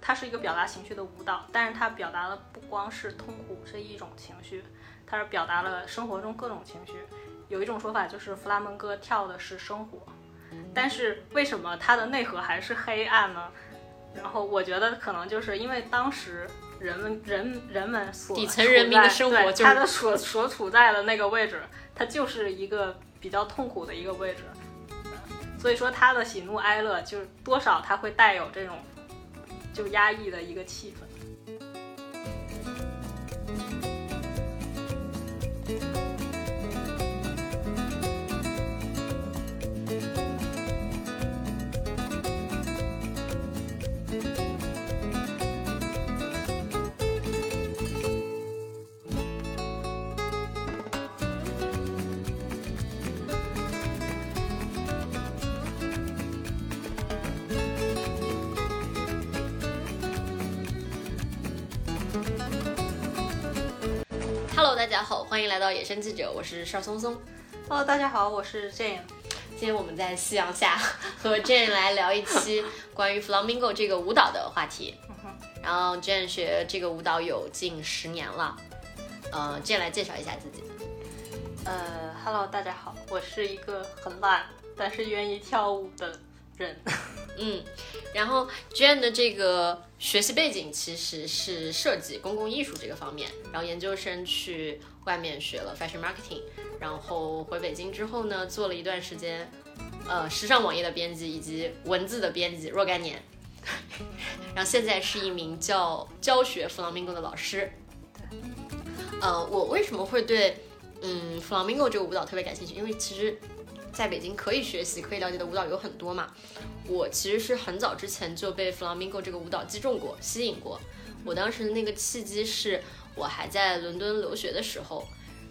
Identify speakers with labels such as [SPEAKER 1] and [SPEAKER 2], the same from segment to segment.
[SPEAKER 1] 它是一个表达情绪的舞蹈，但是它表达的不光是痛苦这一种情绪，它是表达了生活中各种情绪。有一种说法就是弗拉门戈跳的是生活，但是为什么它的内核还是黑暗呢？然后我觉得可能就是因为当时人们人人们所
[SPEAKER 2] 底层人民的生活就是
[SPEAKER 1] 他的所所处在的那个位置，它就是一个比较痛苦的一个位置，所以说他的喜怒哀乐就是多少他会带有这种就压抑的一个气氛。
[SPEAKER 2] 家好，欢迎来到野生记者，我是邵松松。
[SPEAKER 1] Hello，大家好，我是 Jane。
[SPEAKER 2] 今天我们在夕阳下和 Jane 来聊一期 关于 Flamingo 这个舞蹈的话题。然后 Jane 学这个舞蹈有近十年了，呃，Jane 来介绍一下自己。
[SPEAKER 1] 呃，Hello，大家好，我是一个很懒但是愿意跳舞的人。
[SPEAKER 2] 嗯，然后 Jane 的这个学习背景其实是设计、公共艺术这个方面，然后研究生去外面学了 fashion marketing，然后回北京之后呢，做了一段时间，呃，时尚网页的编辑以及文字的编辑若干年，然后现在是一名教教学 flamingo 的老师。呃，我为什么会对嗯 flamingo 这个舞蹈特别感兴趣？因为其实在北京可以学习、可以了解的舞蹈有很多嘛。我其实是很早之前就被 flamingo 这个舞蹈击中过、吸引过。我当时的那个契机是我还在伦敦留学的时候，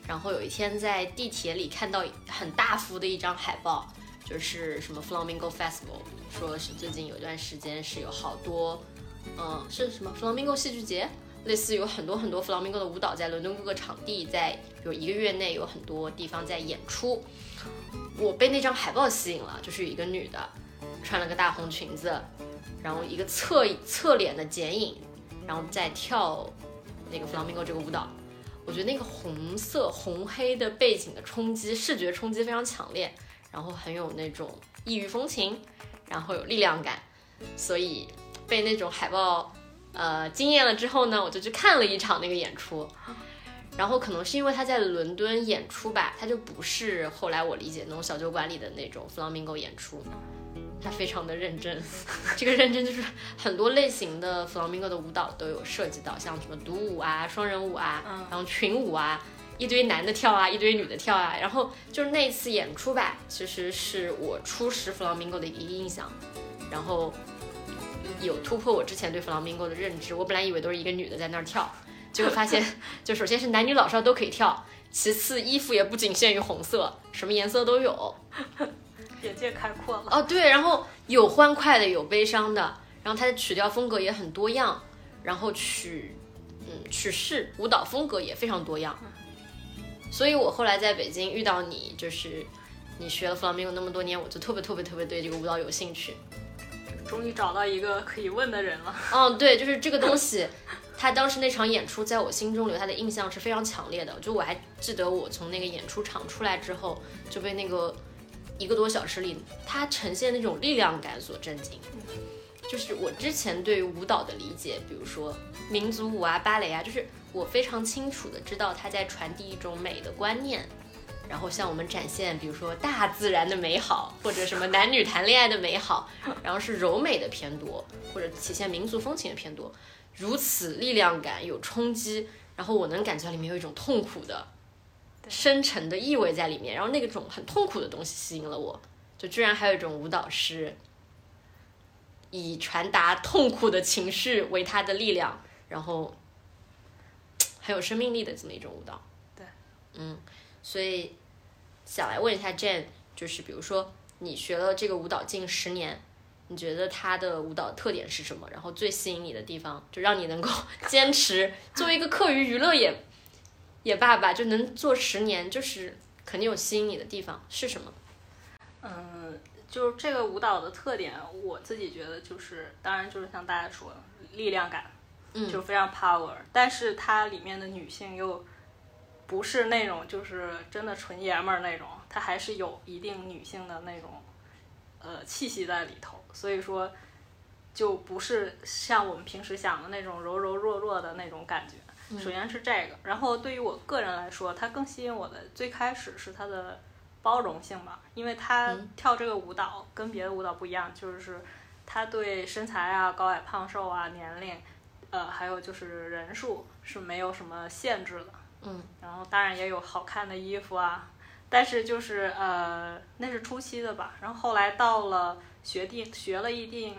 [SPEAKER 2] 然后有一天在地铁里看到很大幅的一张海报，就是什么 flamingo festival，说是最近有一段时间是有好多，嗯，是什么 flamingo 戏剧节，类似有很多很多 flamingo 的舞蹈在伦敦各个场地在，比如一个月内有很多地方在演出。我被那张海报吸引了，就是一个女的。穿了个大红裙子，然后一个侧侧脸的剪影，然后再跳那个 flamingo 这个舞蹈。我觉得那个红色红黑的背景的冲击，视觉冲击非常强烈，然后很有那种异域风情，然后有力量感，所以被那种海报呃惊艳了之后呢，我就去看了一场那个演出。然后可能是因为他在伦敦演出吧，他就不是后来我理解那种小酒馆里的那种 flamingo 演出。他非常的认真，这个认真就是很多类型的 flamingo 的舞蹈都有涉及到，像什么独舞啊、双人舞啊，
[SPEAKER 1] 嗯
[SPEAKER 2] 然后群舞啊，一堆男的跳啊，一堆女的跳啊，然后就是那次演出吧，其实是我初识 flamingo 的一个印象，然后有突破我之前对 flamingo 的认知，我本来以为都是一个女的在那儿跳，结果发现就首先是男女老少都可以跳，其次衣服也不仅限于红色，什么颜色都有。
[SPEAKER 1] 眼界开阔了。
[SPEAKER 2] 哦，对，然后有欢快的，有悲伤的，然后它的曲调风格也很多样，然后曲，嗯，曲式舞蹈风格也非常多样。所以我后来在北京遇到你，就是你学了 flamingo 那么多年，我就特别特别特别对这个舞蹈有兴趣。
[SPEAKER 1] 终于找到一个可以问的人了。
[SPEAKER 2] 嗯，对，就是这个东西，他当时那场演出在我心中留下的印象是非常强烈的。就我还记得我从那个演出场出来之后，就被那个。一个多小时里，他呈现那种力量感所震惊。就是我之前对于舞蹈的理解，比如说民族舞啊、芭蕾啊，就是我非常清楚的知道他在传递一种美的观念，然后向我们展现，比如说大自然的美好，或者什么男女谈恋爱的美好，然后是柔美的偏多，或者体现民族风情的偏多。如此力量感有冲击，然后我能感觉到里面有一种痛苦的。深沉的意味在里面，然后那个种很痛苦的东西吸引了我，就居然还有一种舞蹈是以传达痛苦的情绪为它的力量，然后很有生命力的这么一种舞蹈。
[SPEAKER 1] 对，
[SPEAKER 2] 嗯，所以想来问一下 Jane，就是比如说你学了这个舞蹈近十年，你觉得他的舞蹈特点是什么？然后最吸引你的地方，就让你能够 坚持作为一个课余娱乐也。也罢吧，就能做十年，就是肯定有吸引你的地方是什么？
[SPEAKER 1] 嗯，就是这个舞蹈的特点，我自己觉得就是，当然就是像大家说的力量感，
[SPEAKER 2] 嗯
[SPEAKER 1] 就非常 power，但是它里面的女性又不是那种就是真的纯爷们儿那种，她还是有一定女性的那种呃气息在里头，所以说就不是像我们平时想的那种柔柔弱弱的那种感觉。首先是这个，然后对于我个人来说，它更吸引我的最开始是它的包容性吧，因为它跳这个舞蹈跟别的舞蹈不一样，就是它对身材啊、高矮胖瘦啊、年龄，呃，还有就是人数是没有什么限制的。
[SPEAKER 2] 嗯，
[SPEAKER 1] 然后当然也有好看的衣服啊，但是就是呃，那是初期的吧。然后后来到了学定学了一定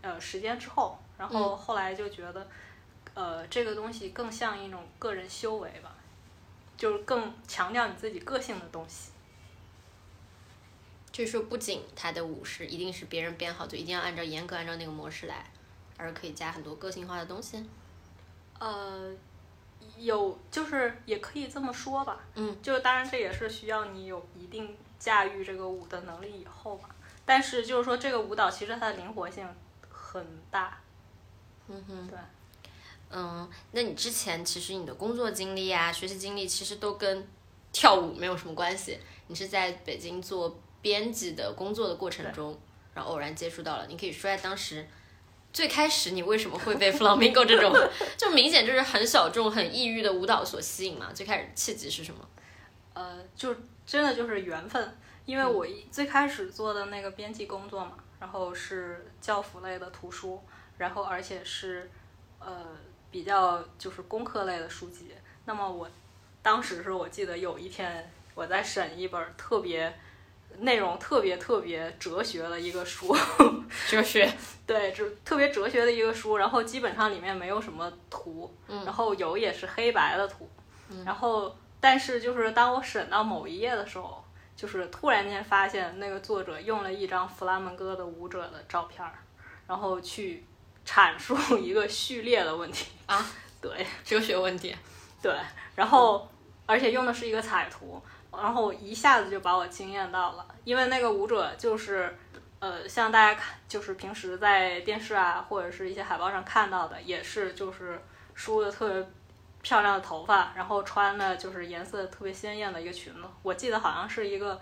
[SPEAKER 1] 呃时间之后，然后后来就觉得，呃，这个东西更像一种个人修为吧，就是更强调你自己个性的东西。
[SPEAKER 2] 就是说，不仅他的舞是一定是别人编好，就一定要按照严格按照那个模式来，而可以加很多个性化的东西。
[SPEAKER 1] 呃，有就是也可以这么说吧，
[SPEAKER 2] 嗯，
[SPEAKER 1] 就当然这也是需要你有一定驾驭这个舞的能力以后吧。但是就是说这个舞蹈其实它的灵活性很大，
[SPEAKER 2] 嗯哼，
[SPEAKER 1] 对。
[SPEAKER 2] 嗯，那你之前其实你的工作经历啊、学习经历其实都跟跳舞没有什么关系。你是在北京做编辑的工作的过程中，然后偶然接触到了。你可以说一下当时最开始你为什么会被 flamenco 这种 就明显就是很小众、很异域的舞蹈所吸引嘛？最开始契机是什么？
[SPEAKER 1] 呃，就真的就是缘分，因为我一最开始做的那个编辑工作嘛，然后是教辅类的图书，然后而且是呃比较就是工科类的书籍。那么我当时是我记得有一天我在审一本特别内容特别特别哲学的一个书，
[SPEAKER 2] 哲学。
[SPEAKER 1] 对，就特别哲学的一个书，然后基本上里面没有什么图，然后有也是黑白的图，然后但是就是当我审到某一页的时候，就是突然间发现那个作者用了一张弗拉门戈的舞者的照片儿，然后去阐述一个序列的问题
[SPEAKER 2] 啊，
[SPEAKER 1] 对
[SPEAKER 2] 哲学问题。
[SPEAKER 1] 对，然后而且用的是一个彩图，然后一下子就把我惊艳到了，因为那个舞者就是。呃，像大家看，就是平时在电视啊，或者是一些海报上看到的，也是就是梳的特别漂亮的头发，然后穿的就是颜色特别鲜艳的一个裙子。我记得好像是一个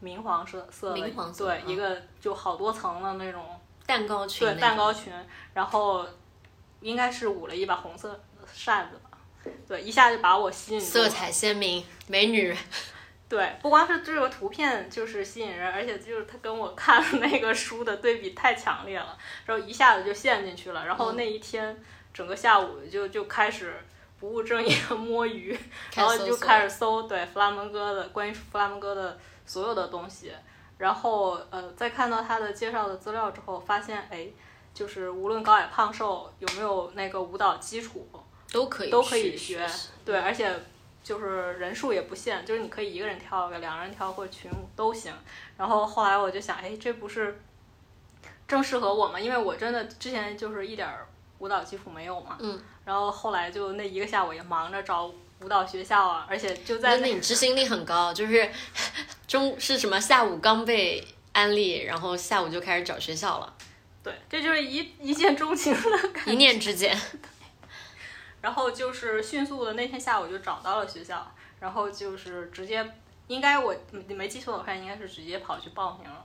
[SPEAKER 1] 明黄色色的，
[SPEAKER 2] 明黄色
[SPEAKER 1] 对，
[SPEAKER 2] 嗯
[SPEAKER 1] 一个就好多层的那种，
[SPEAKER 2] 蛋糕裙
[SPEAKER 1] 对，蛋糕裙，然后应该是舞了一把红色扇子吧，对，一下就把我吸引。
[SPEAKER 2] 色彩鲜明，美女。
[SPEAKER 1] 对，不光是这个图片就是吸引人，而且就是他跟我看的那个书的对比太强烈了，然后一下子就陷进去了。然后那一天整个下午就就开始不务正业地摸鱼，然后就开始搜对弗拉门戈的关于弗拉门戈的所有的东西。然后呃，在看到他的介绍的资料之后，发现哎，就是无论高矮胖瘦有没有那个舞蹈基础，
[SPEAKER 2] 都可以
[SPEAKER 1] 都可以学对，而且就是人数也不限，就是你可以一个人跳个、两个人跳或者群舞都行。然后后来我就想，哎，这不是正适合我吗？因为我真的之前就是一点儿舞蹈基础没有嘛。
[SPEAKER 2] 嗯。
[SPEAKER 1] 然后后来就那一个下午也忙着找舞蹈学校啊，而且就在
[SPEAKER 2] 那你执行力很高，就是 中是什么下午刚被安利，然后下午就开始找学校了，
[SPEAKER 1] 对，这就是一一见钟情的感觉。
[SPEAKER 2] 一念之间。
[SPEAKER 1] 然后就是迅速的那天下午就找到了学校，然后就是直接，应该我没没记错的话，应该是直接跑去报名了。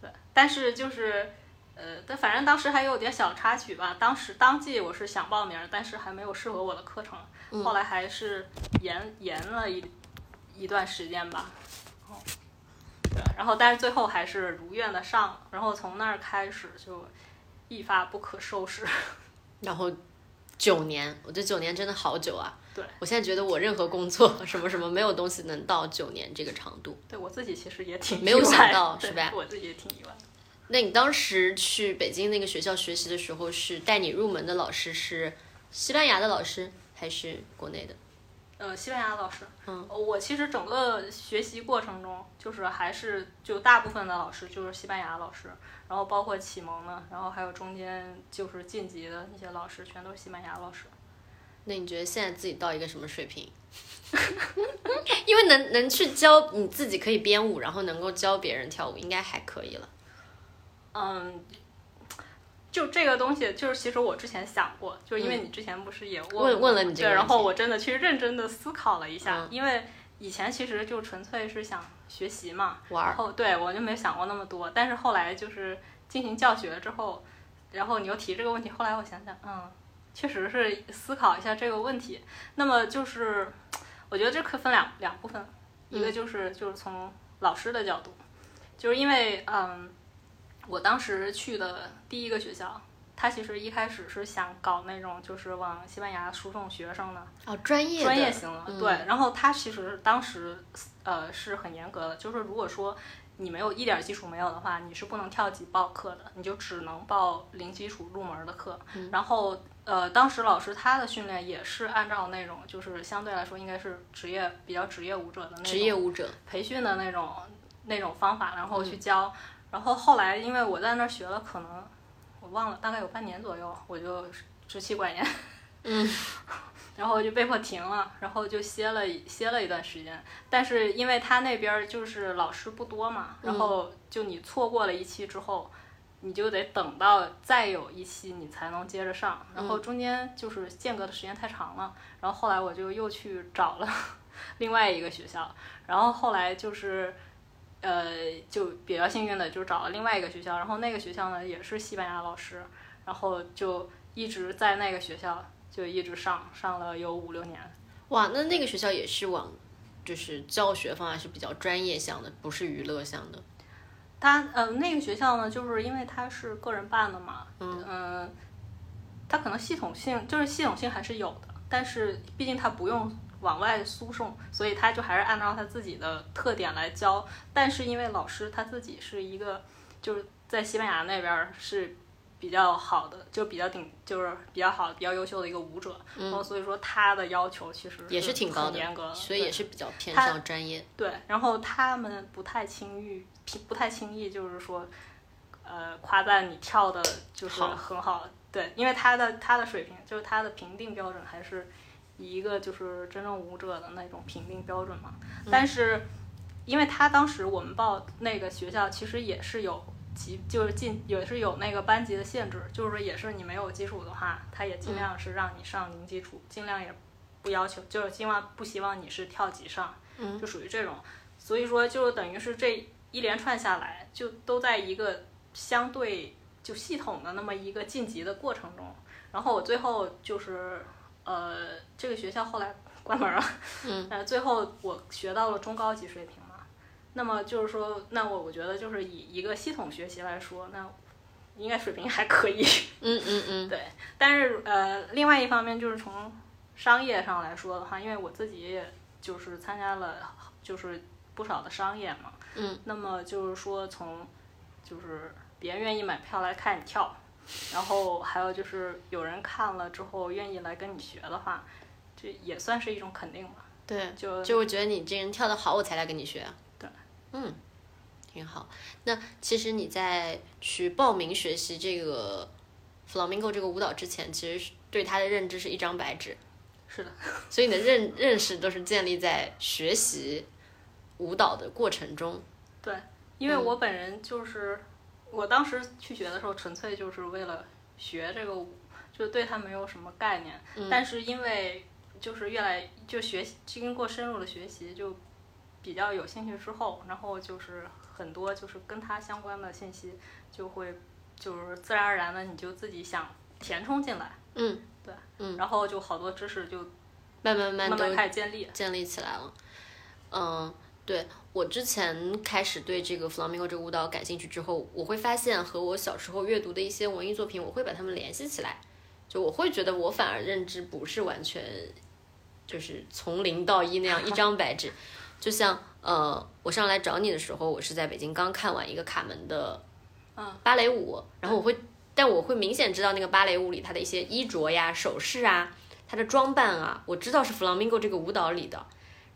[SPEAKER 1] 对，但是就是，呃，但反正当时还有点小插曲吧。当时当季我是想报名，但是还没有适合我的课程，后来还是延延了一一段时间吧。哦，对，然后但是最后还是如愿的上了，然后从那儿开始就一发不可收拾。
[SPEAKER 2] 然后九年，我觉得九年真的好久啊。
[SPEAKER 1] 对，
[SPEAKER 2] 我现在觉得我任何工作什么什么没有东西能到九年这个长度。
[SPEAKER 1] 对我自己其实也挺
[SPEAKER 2] 没有想到是吧
[SPEAKER 1] 我自己也挺意外。
[SPEAKER 2] 那你当时去北京那个学校学习的时候，是带你入门的老师是西班牙的老师还是国内的？
[SPEAKER 1] 呃，西班牙老师，
[SPEAKER 2] 嗯，
[SPEAKER 1] 我其实整个学习过程中，就是还是就大部分的老师就是西班牙老师，然后包括启蒙的，然后还有中间就是晋级的那些老师，全都是西班牙老师。
[SPEAKER 2] 那你觉得现在自己到一个什么水平？因为能能去教你自己可以编舞，然后能够教别人跳舞，应该还可以了。
[SPEAKER 1] 嗯，就这个东西，就是其实我之前想过，就是因为你之前不是也问
[SPEAKER 2] 问问了你？这个
[SPEAKER 1] 对，然后我真的去认真的思考了一下，
[SPEAKER 2] 嗯。
[SPEAKER 1] 因为以前其实就纯粹是想学习嘛，然后对我就没想过那么多，但是后来就是进行教学之后，然后你又提这个问题，后来我想想，嗯，确实是思考一下这个问题。那么就是，我觉得这可分两两部分，一个就是就是从老师的角度，就是因为嗯，我当时去的第一个学校。他其实一开始是想搞那种，就是往西班牙输送学生的，
[SPEAKER 2] 哦，专业
[SPEAKER 1] 专业型的，
[SPEAKER 2] 嗯
[SPEAKER 1] 对。然后他其实当时呃是很严格的，就是如果说你没有一点基础没有的话，你是不能跳级报课的，你就只能报零基础入门的课。
[SPEAKER 2] 嗯
[SPEAKER 1] 然后呃，当时老师他的训练也是按照那种就是相对来说应该是职业比较职业舞者的那种
[SPEAKER 2] 职业舞者，
[SPEAKER 1] 培训的那种那种方法，然后
[SPEAKER 2] 嗯
[SPEAKER 1] 去教。然后后来因为我在那儿学了，可能我忘了，大概有半年左右，我就支气管炎。
[SPEAKER 2] 嗯。
[SPEAKER 1] 然后就被迫停了，然后就歇了一歇了一段时间。但是因为他那边就是老师不多嘛，然后就你错过了一期之后，你就得等到再有一期你才能接着上，然后中间就是间隔的时间太长了。然后后来我就又去找了 另外一个学校，然后后来就是。呃，就比较幸运的就找了另外一个学校，然后那个学校呢也是西班牙老师，然后就一直在那个学校就一直上，上了有五六年。
[SPEAKER 2] 哇，那那个学校也是往就是教学方面是比较专业向的，不是娱乐向的。
[SPEAKER 1] 他呃那个学校呢，就是因为他是个人办的嘛，嗯、他可能系统性就是系统性还是有的，但是毕竟他不用往外输送，所以他就还是按照他自己的特点来教。但是因为老师他自己是一个就是在西班牙那边儿是比较好的，就比较顶就是比较好、比较优秀的一个舞者，然后所以说他的要求其实
[SPEAKER 2] 也是挺高的
[SPEAKER 1] 严格，
[SPEAKER 2] 所以也是比较偏向专业。
[SPEAKER 1] 对，然后他们不太轻易，不太轻易，就是说，呃，夸赞你跳的就是
[SPEAKER 2] 好
[SPEAKER 1] 很好，对，因为他的他的水平，就是他的评定标准还是以一个就是真正舞者的那种评定标准嘛。但是，因为他当时我们报那个学校，其实也是有级，就是进也是有那个班级的限制，就是说也是你没有基础的话，他也尽量是让你上零基础，尽量也不要求，就是希望不希望你是跳级上。
[SPEAKER 2] 嗯
[SPEAKER 1] 就属于这种，所以说就等于是这一连串下来，就都在一个相对就系统的那么一个晋级的过程中，然后我最后就是呃这个学校后来关门了，
[SPEAKER 2] 嗯，
[SPEAKER 1] 呃最后我学到了中高级水平嘛，那么就是说，那我我觉得就是以一个系统学习来说，那应该水平还可以，
[SPEAKER 2] 嗯嗯嗯，
[SPEAKER 1] 对，但是呃，另外一方面就是从商业上来说的话，因为我自己也就是参加了就是不少的商业嘛，
[SPEAKER 2] 嗯，
[SPEAKER 1] 那么就是说从就是别人愿意买票来看你跳，然后还有就是有人看了之后愿意来跟你学的话，这也算是一种肯定吧。
[SPEAKER 2] 对，
[SPEAKER 1] 就
[SPEAKER 2] 就我觉得你这人跳得好，我才来跟你学啊。
[SPEAKER 1] 对，
[SPEAKER 2] 嗯，挺好。那其实你在去报名学习这个 flamingo 这个舞蹈之前，其实是对它的认知是一张白纸，
[SPEAKER 1] 是的，
[SPEAKER 2] 所以你的认认识都是建立在学习舞蹈的过程中。
[SPEAKER 1] 对，因为我本人就是、我当时去学的时候，纯粹就是为了学这个舞，就对它没有什么概念。但是因为就是越来就学习，经过深入的学习，就比较有兴趣之后，然后就是很多就是跟它相关的信息就会就是自然而然的你就自己想填充进来，
[SPEAKER 2] 嗯，
[SPEAKER 1] 对，
[SPEAKER 2] 嗯，
[SPEAKER 1] 然后就好多知识就
[SPEAKER 2] 慢慢慢
[SPEAKER 1] 慢开始建立。
[SPEAKER 2] 建立起来了。嗯，对我之前开始对这个 flamenco 这个舞蹈感兴趣之后，我会发现和我小时候阅读的一些文艺作品，我会把它们联系起来。就我会觉得我反而认知不是完全就是从零到一那样一张白纸。就像呃，我上来找你的时候，我是在北京刚看完一个卡门的
[SPEAKER 1] 嗯
[SPEAKER 2] 芭蕾舞，然后我会，但我会明显知道那个芭蕾舞里它的一些衣着呀、首饰啊、它的装扮啊，我知道是 flamenco 这个舞蹈里的。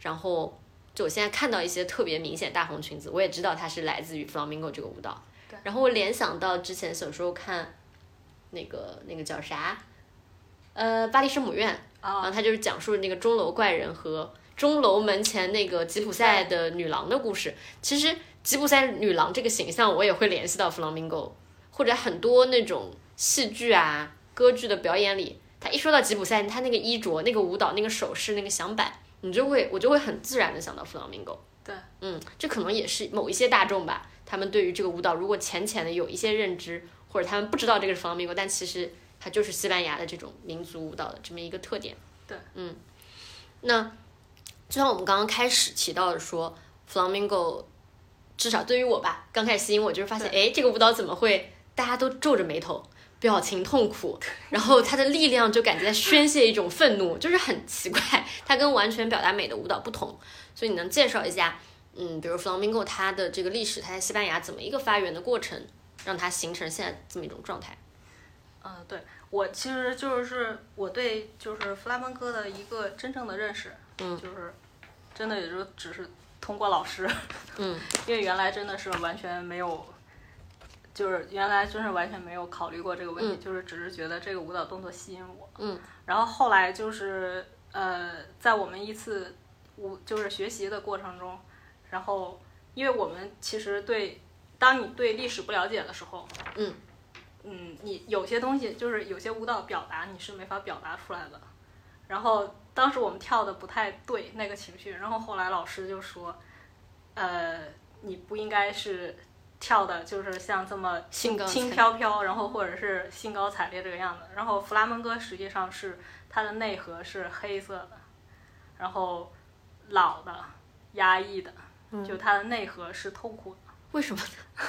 [SPEAKER 2] 然后就我现在看到一些特别明显大红裙子，我也知道它是来自于 flamenco 这个舞蹈。然后我联想到之前小时候看那个那个叫啥，呃，巴黎圣母院然后
[SPEAKER 1] 啊，
[SPEAKER 2] 它就是讲述那个钟楼怪人和钟楼门前那个吉普赛的女郎的故事。其实吉普赛女郎这个形象，我也会联系到 flamingo，或者很多那种戏剧啊、歌剧的表演里，他一说到吉普赛，他那个衣着、那个舞蹈、那个手势、那个响板，你就会我就会很自然的想到 flamingo。
[SPEAKER 1] 对，
[SPEAKER 2] 嗯，这可能也是某一些大众吧，他们对于这个舞蹈如果浅浅的有一些认知，或者他们不知道这个是 flamingo，但其实它就是西班牙的这种民族舞蹈的这么一个特点。
[SPEAKER 1] 对，
[SPEAKER 2] 嗯，那就像我们刚刚开始提到的说，flamingo，至少对于我吧，刚开始吸引我就是发现，哎，这个舞蹈怎么会大家都皱着眉头？表情痛苦，然后他的力量就感觉在宣泄一种愤怒，就是很奇怪。它跟完全表达美的舞蹈不同，所以你能介绍一下，嗯，比如 flamingo 它的这个历史，它在西班牙怎么一个发源的过程，让它形成现在这么一种状态？
[SPEAKER 1] 嗯，对我其实就是我对就是弗拉门戈的一个真正的认识，
[SPEAKER 2] 嗯，
[SPEAKER 1] 就是真的也就只是通过老师，
[SPEAKER 2] 嗯，
[SPEAKER 1] 因为原来真的是完全没有，就是原来真是完全没有考虑过这个问题，就是只是觉得这个舞蹈动作吸引我，
[SPEAKER 2] 嗯，
[SPEAKER 1] 然后后来就是呃，在我们一次舞就是学习的过程中，然后因为我们其实对当你对历史不了解的时候，
[SPEAKER 2] 嗯。
[SPEAKER 1] 嗯，你有些东西就是有些舞蹈表达你是没法表达出来的。然后当时我们跳的不太对那个情绪，然后后来老师就说，呃，你不应该是跳的，就是像这么轻轻飘飘，然后或者是兴高采烈这个样子。然后弗拉门戈实际上是它的内核是黑色的，然后老的、压抑的，就它的内核是痛苦的。
[SPEAKER 2] 为什么呢？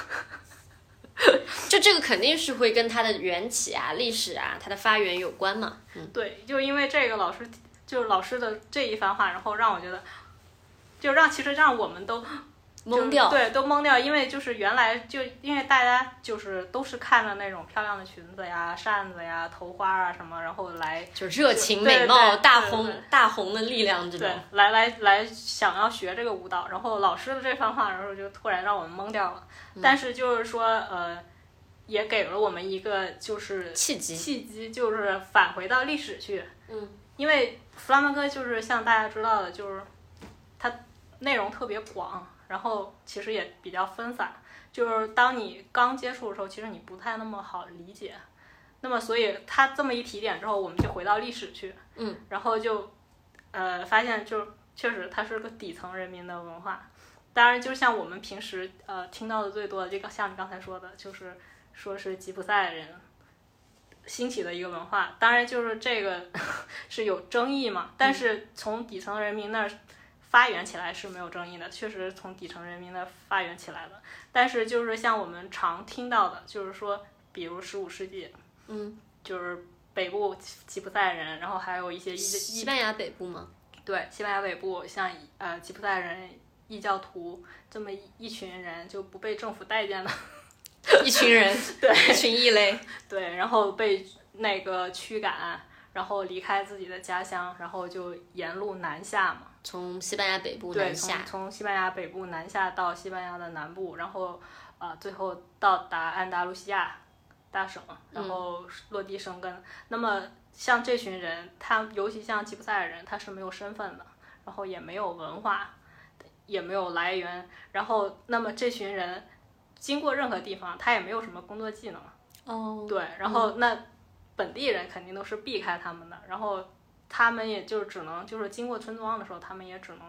[SPEAKER 2] 就这个肯定是会跟它的缘起啊、历史啊、它的发源有关嘛。嗯，
[SPEAKER 1] 对，就因为这个老师，就老师的这一番话，然后让我觉得，就让其实让我们都
[SPEAKER 2] 懵掉，
[SPEAKER 1] 对，都懵掉，因为就是原来就因为大家就是都是看着那种漂亮的裙子呀、扇子呀、头花啊什么，然后来
[SPEAKER 2] 就热情美貌、大红大红的力量这种，
[SPEAKER 1] 来来来想要学这个舞蹈，然后老师的这番话，然后就突然让我们懵掉了。
[SPEAKER 2] 嗯、
[SPEAKER 1] 但是就是说，呃。也给了我们一个就是
[SPEAKER 2] 契机，
[SPEAKER 1] 契机就是返回到历史去。
[SPEAKER 2] 嗯，
[SPEAKER 1] 因为弗拉门戈就是像大家知道的，就是它内容特别广，然后其实也比较分散。就是当你刚接触的时候，其实你不太那么好理解。那么，所以他这么一提点之后，我们就回到历史去。
[SPEAKER 2] 嗯，
[SPEAKER 1] 然后就呃发现，就确实它是个底层人民的文化。当然，就像我们平时呃听到的最多的，这个像你刚才说的，就是。说是吉普赛人兴起的一个文化，当然就是这个 是有争议嘛。但是从底层人民那儿发源起来是没有争议的，确实从底层人民的发源起来的。但是就是像我们常听到的，就是说，比如十五世纪，
[SPEAKER 2] 嗯，
[SPEAKER 1] 就是北部吉普赛人，然后还有一些
[SPEAKER 2] 西班牙北部吗？
[SPEAKER 1] 对，西班牙北部像呃吉普赛人、异教徒这么一群人就不被政府待见的。
[SPEAKER 2] 一群人，
[SPEAKER 1] 对，
[SPEAKER 2] 一群异类，
[SPEAKER 1] 对，然后被那个驱赶，然后离开自己的家乡，然后就沿路南下嘛，
[SPEAKER 2] 从西班牙北部南下，
[SPEAKER 1] 从从西班牙北部南下到西班牙的南部，然后呃，最后到达安达卢西亚大省，然后落地生根。
[SPEAKER 2] 嗯、
[SPEAKER 1] 那么像这群人，他尤其像吉普赛人，他是没有身份的，然后也没有文化，也没有来源，然后那么这群人。经过任何地方，他也没有什么工作技能。
[SPEAKER 2] 哦，
[SPEAKER 1] 对，然后那本地人肯定都是避开他们的，然后他们也就只能就是经过村庄的时候，他们也只能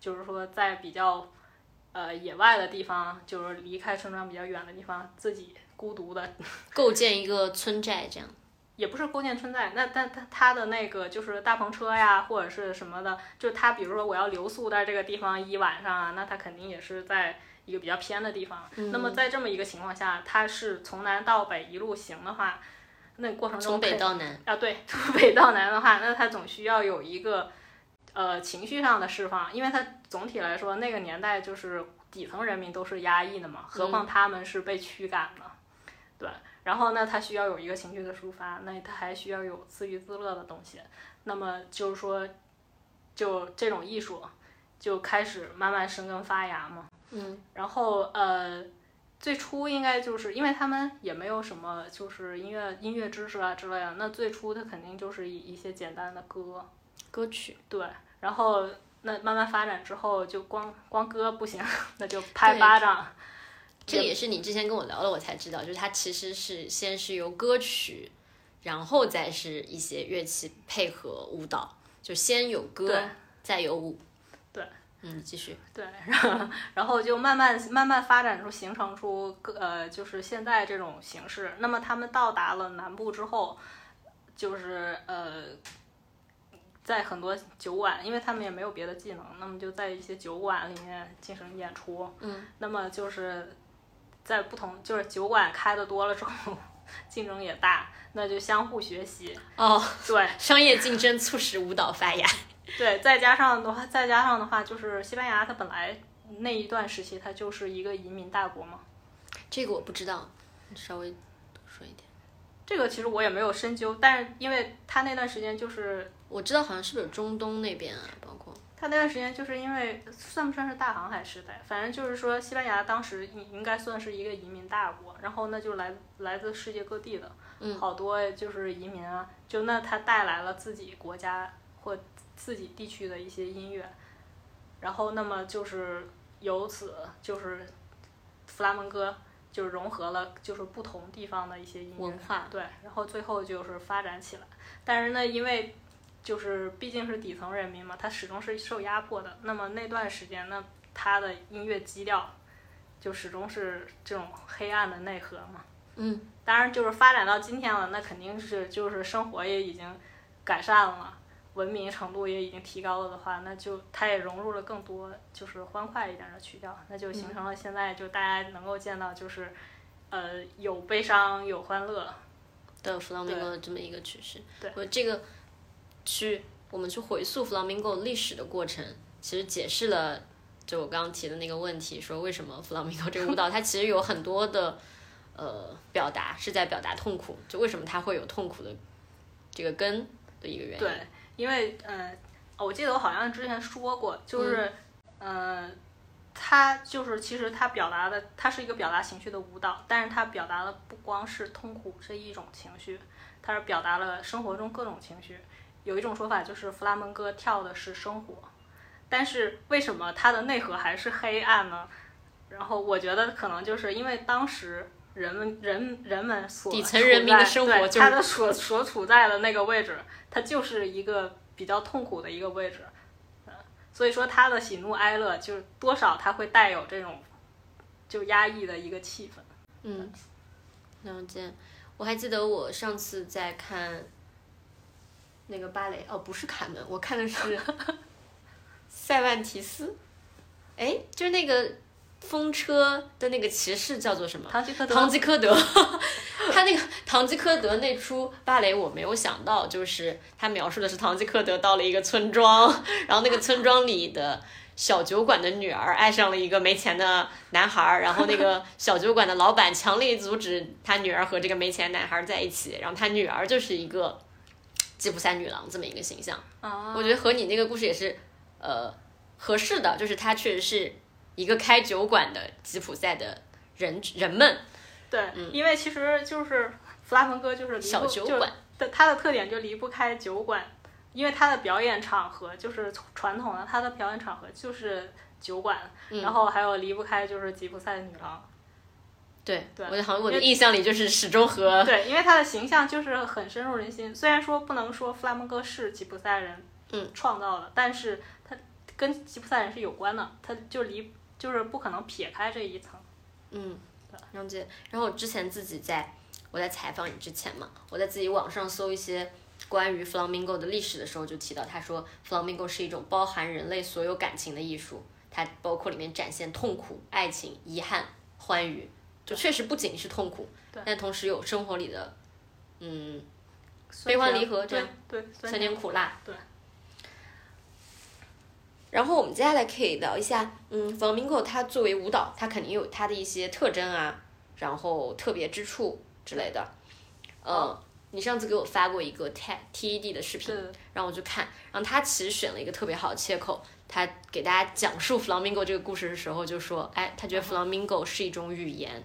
[SPEAKER 1] 就是说在比较呃野外的地方，就是离开村庄比较远的地方，自己孤独的
[SPEAKER 2] 构建一个村寨，这样。
[SPEAKER 1] 也不是构建村寨，那但他他的那个就是大篷车呀，或者是什么的，就他比如说我要留宿在这个地方一晚上啊，那他肯定也是在。一个比较偏的地方，那么在这么一个情况下，他是从南到北一路行的话，那过程中
[SPEAKER 2] 从北到南
[SPEAKER 1] 啊，对，从北到南的话，那他总需要有一个呃情绪上的释放，因为他总体来说那个年代就是底层人民都是压抑的嘛，何况他们是被驱赶的，对，然后呢，他需要有一个情绪的抒发，那他还需要有自娱自乐的东西，那么就是说，就这种艺术就开始慢慢生根发芽嘛。
[SPEAKER 2] 嗯，
[SPEAKER 1] 然后呃，最初应该就是因为他们也没有什么就是音乐音乐知识啊之类的，那最初它肯定就是一一些简单的歌，
[SPEAKER 2] 歌曲。
[SPEAKER 1] 对，然后那慢慢发展之后，就光光歌不行，那就拍巴掌。
[SPEAKER 2] 这个也是你之前跟我聊了，我才知道，就是它其实是先是由歌曲，然后再是一些乐器配合舞蹈，就先有歌
[SPEAKER 1] 对，
[SPEAKER 2] 再有舞。
[SPEAKER 1] 对，
[SPEAKER 2] 嗯，继续。
[SPEAKER 1] 对，然后然后就慢慢慢慢发展出形成出各呃，就是现在这种形式。那么他们到达了南部之后，就是呃，在很多酒馆，因为他们也没有别的技能，那么就在一些酒馆里面进行演出。
[SPEAKER 2] 嗯，
[SPEAKER 1] 那么就是在不同就是酒馆开的多了之后，竞争也大，那就相互学习。
[SPEAKER 2] 哦，
[SPEAKER 1] 对，
[SPEAKER 2] 商业竞争促使舞蹈发芽。
[SPEAKER 1] 对，再加上的话，再加上的话，就是西班牙，它本来那一段时期，它就是一个移民大国嘛。
[SPEAKER 2] 这个我不知道，稍微多说一点。
[SPEAKER 1] 这个其实我也没有深究，但是因为它那段时间就是
[SPEAKER 2] 我知道好像是不是中东那边啊，包括
[SPEAKER 1] 它那段时间就是因为算不算是大航海时代，反正就是说西班牙当时应应该算是一个移民大国，然后那就来来自世界各地的，
[SPEAKER 2] 嗯
[SPEAKER 1] 好多就是移民啊，就那他带来了自己国家或自己地区的一些音乐，然后那么就是由此就是弗拉门戈就融合了就是不同地方的一些音乐
[SPEAKER 2] 文化。
[SPEAKER 1] 对，然后最后就是发展起来。但是呢，因为就是毕竟是底层人民嘛，他始终是受压迫的。那么那段时间呢，他的音乐基调就始终是这种黑暗的内核嘛。
[SPEAKER 2] 嗯，
[SPEAKER 1] 当然就是发展到今天了，那肯定是就是生活也已经改善了嘛，文明程度也已经提高了的话，那就它也融入了更多就是欢快一点的曲调，那就形成了现在就大家能够见到就是，呃，有悲伤有欢乐，
[SPEAKER 2] 的弗朗明哥的这么一个趋势。
[SPEAKER 1] 对
[SPEAKER 2] 我这个去我们去回溯弗朗明哥历史的过程，其实解释了就我刚刚提的那个问题，说为什么弗朗明哥这个舞蹈它其实有很多的呃表达是在表达痛苦，就为什么它会有痛苦的这个根的一个原因。
[SPEAKER 1] 对，因为呃，哦我记得我好像之前说过，就是，呃，它就是其实它表达的，它是一个表达情绪的舞蹈，但是它表达的不光是痛苦这一种情绪，它是表达了生活中各种情绪。有一种说法就是弗拉门戈跳的是生活，但是为什么它的内核还是黑暗呢？然后我觉得可能就是因为当时人们人人们所
[SPEAKER 2] 底层人民的生活就是
[SPEAKER 1] 他的所所处在的那个位置，他就是一个比较痛苦的一个位置，嗯，所以说他的喜怒哀乐就是多少他会带有这种就压抑的一个气氛。
[SPEAKER 2] 嗯，了解。我还记得我上次在看那个芭蕾，哦，不是卡门，我看的是 塞万提斯。哎，就是那个风车的那个骑士叫做什么？
[SPEAKER 1] 唐吉诃德，
[SPEAKER 2] 唐吉诃德，他那个唐吉诃德那出芭蕾，我没有想到，就是他描述的是唐吉诃德到了一个村庄，然后那个村庄里的小酒馆的女儿爱上了一个没钱的男孩儿，然后那个小酒馆的老板强力阻止他女儿和这个没钱男孩儿在一起，然后他女儿就是一个吉普赛女郎这么一个形象。
[SPEAKER 1] 啊，
[SPEAKER 2] 我觉得和你那个故事也是，呃，合适的，就是他确实是一个开酒馆的吉普赛的人人们。
[SPEAKER 1] 对，因为其实就是弗拉门戈就是离
[SPEAKER 2] 小酒馆
[SPEAKER 1] 的它的特点就离不开酒馆，因为它的表演场合就是传统的，它的表演场合就是酒馆，
[SPEAKER 2] 嗯
[SPEAKER 1] 然后还有离不开就是吉普赛的女郎。
[SPEAKER 2] 对，
[SPEAKER 1] 对
[SPEAKER 2] 我好像我的印象里就是始终和
[SPEAKER 1] 对，因为他的形象就是很深入人心。虽然说不能说弗拉门戈是吉普赛人
[SPEAKER 2] 嗯
[SPEAKER 1] 创造的，但是他跟吉普赛人是有关的，他就离就是不可能撇开这一层。
[SPEAKER 2] 嗯，了解。然后我之前自己在我在采访你之前嘛，我在自己网上搜一些关于 flamingo 的历史的时候，就提到他说 flamingo 是一种包含人类所有感情的艺术，它包括里面展现痛苦、爱情、遗憾、欢愉，就确实不仅是痛苦，但同时有生活里的嗯悲欢离合这样
[SPEAKER 1] 对对，
[SPEAKER 2] 酸甜苦辣。
[SPEAKER 1] 对。
[SPEAKER 2] 然后我们接下来可以聊一下，嗯，flamingo 它作为舞蹈，它肯定有它的一些特征啊，然后特别之处之类的。呃，你上次给我发过一个 T T E D 的视频，
[SPEAKER 1] 对
[SPEAKER 2] 让我去看，然后他其实选了一个特别好的切口他给大家讲述 flamingo 这个故事的时候，就说，哎，他觉得 flamingo 是一种语言，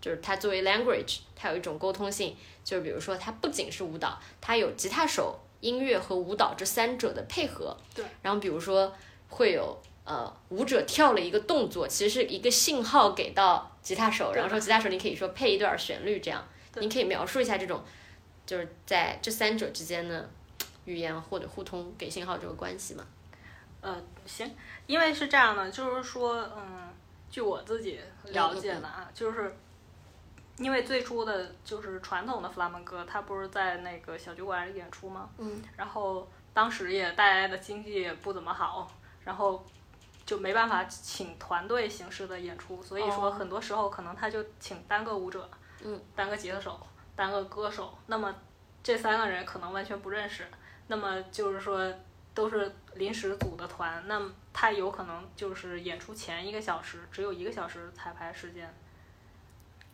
[SPEAKER 2] 就是它作为 language，它有一种沟通性，就是比如说它不仅是舞蹈，它有吉他手、音乐和舞蹈这三者的配合。
[SPEAKER 1] 对。
[SPEAKER 2] 然后比如说会有呃舞者跳了一个动作，其实是一个信号给到吉他手，然后说吉他手你可以说配一段旋律这样，你可以描述一下这种就是在这三者之间的语言或者互通给信号这个关系嘛。
[SPEAKER 1] 呃，行，因为是这样的，就是说，嗯，据我自己了解的啊，就是因为最初的就是传统的弗拉门戈，他不是在那个小酒馆里演出吗？
[SPEAKER 2] 嗯。
[SPEAKER 1] 然后当时也带来的经济也不怎么好，然后就没办法请团队形式的演出，所以说很多时候可能他就请单个舞者，
[SPEAKER 2] 嗯，
[SPEAKER 1] 单个吉他手，单个歌手，那么这三个人可能完全不认识，那么就是说。都是临时组的团，那么他有可能就是演出前一个小时只有一个小时彩排时间，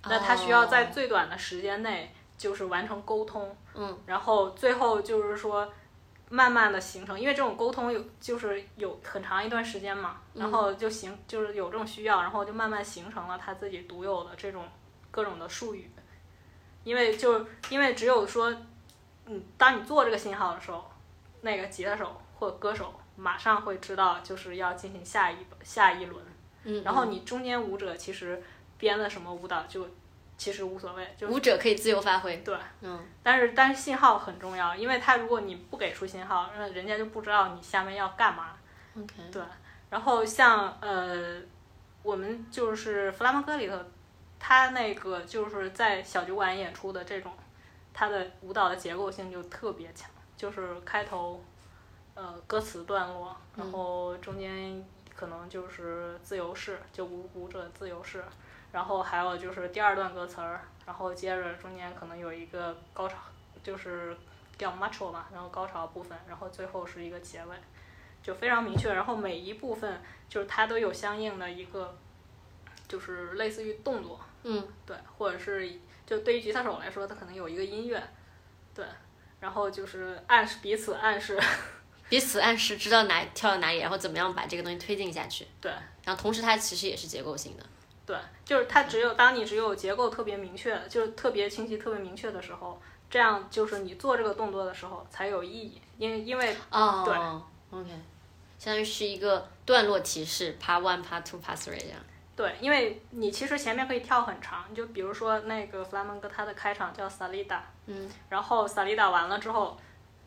[SPEAKER 1] 那他需要在最短的时间内就是完成沟通，
[SPEAKER 2] 嗯，
[SPEAKER 1] 然后最后就是说慢慢的形成，因为这种沟通有就是有很长一段时间嘛，然后就形就是有这种需要，然后就慢慢形成了他自己独有的这种各种的术语，因为就因为只有说，嗯，当你做这个信号的时候，那个吉他手。或歌手马上会知道，就是要进行下一下一轮，
[SPEAKER 2] 嗯，
[SPEAKER 1] 然后你中间舞者其实编的什么舞蹈就其实无所谓，就
[SPEAKER 2] 舞者可以自由发挥，
[SPEAKER 1] 对，
[SPEAKER 2] 嗯，
[SPEAKER 1] 但是但是信号很重要，因为他如果你不给出信号，那人家就不知道你下面要干嘛
[SPEAKER 2] ，OK，
[SPEAKER 1] 对，然后像呃我们就是弗拉门戈里头，他那个就是在小酒馆演出的这种，他的舞蹈的结构性就特别强，就是开头。呃，歌词段落，然后中间可能就是自由式，就舞舞者自由式，然后还有就是第二段歌词儿，然后接着中间可能有一个高潮，就是叫 macho 嘛，然后高潮部分，然后最后是一个结尾，就非常明确，然后每一部分就是它都有相应的一个，就是类似于动作，
[SPEAKER 2] 嗯，
[SPEAKER 1] 对，或者是就对于吉他手来说，它可能有一个音乐，对，然后就是暗示彼此暗示。
[SPEAKER 2] 彼此暗示知道哪跳到哪里，然后怎么样把这个东西推进下去。
[SPEAKER 1] 对，
[SPEAKER 2] 然后同时它其实也是结构性的。
[SPEAKER 1] 对，就是它只有当你只有结构特别明确，就是特别清晰、特别明确的时候，这样就是你做这个动作的时候才有意义。因因为
[SPEAKER 2] 哦，
[SPEAKER 1] 对
[SPEAKER 2] ，OK，相当于是一个段落提示，Part One、Part Two、Part Three 这样。
[SPEAKER 1] 对，因为你其实前面可以跳很长，就比如说那个弗拉门戈，它的开场叫 Salida，
[SPEAKER 2] 嗯，
[SPEAKER 1] 然后 Salida 完了之后。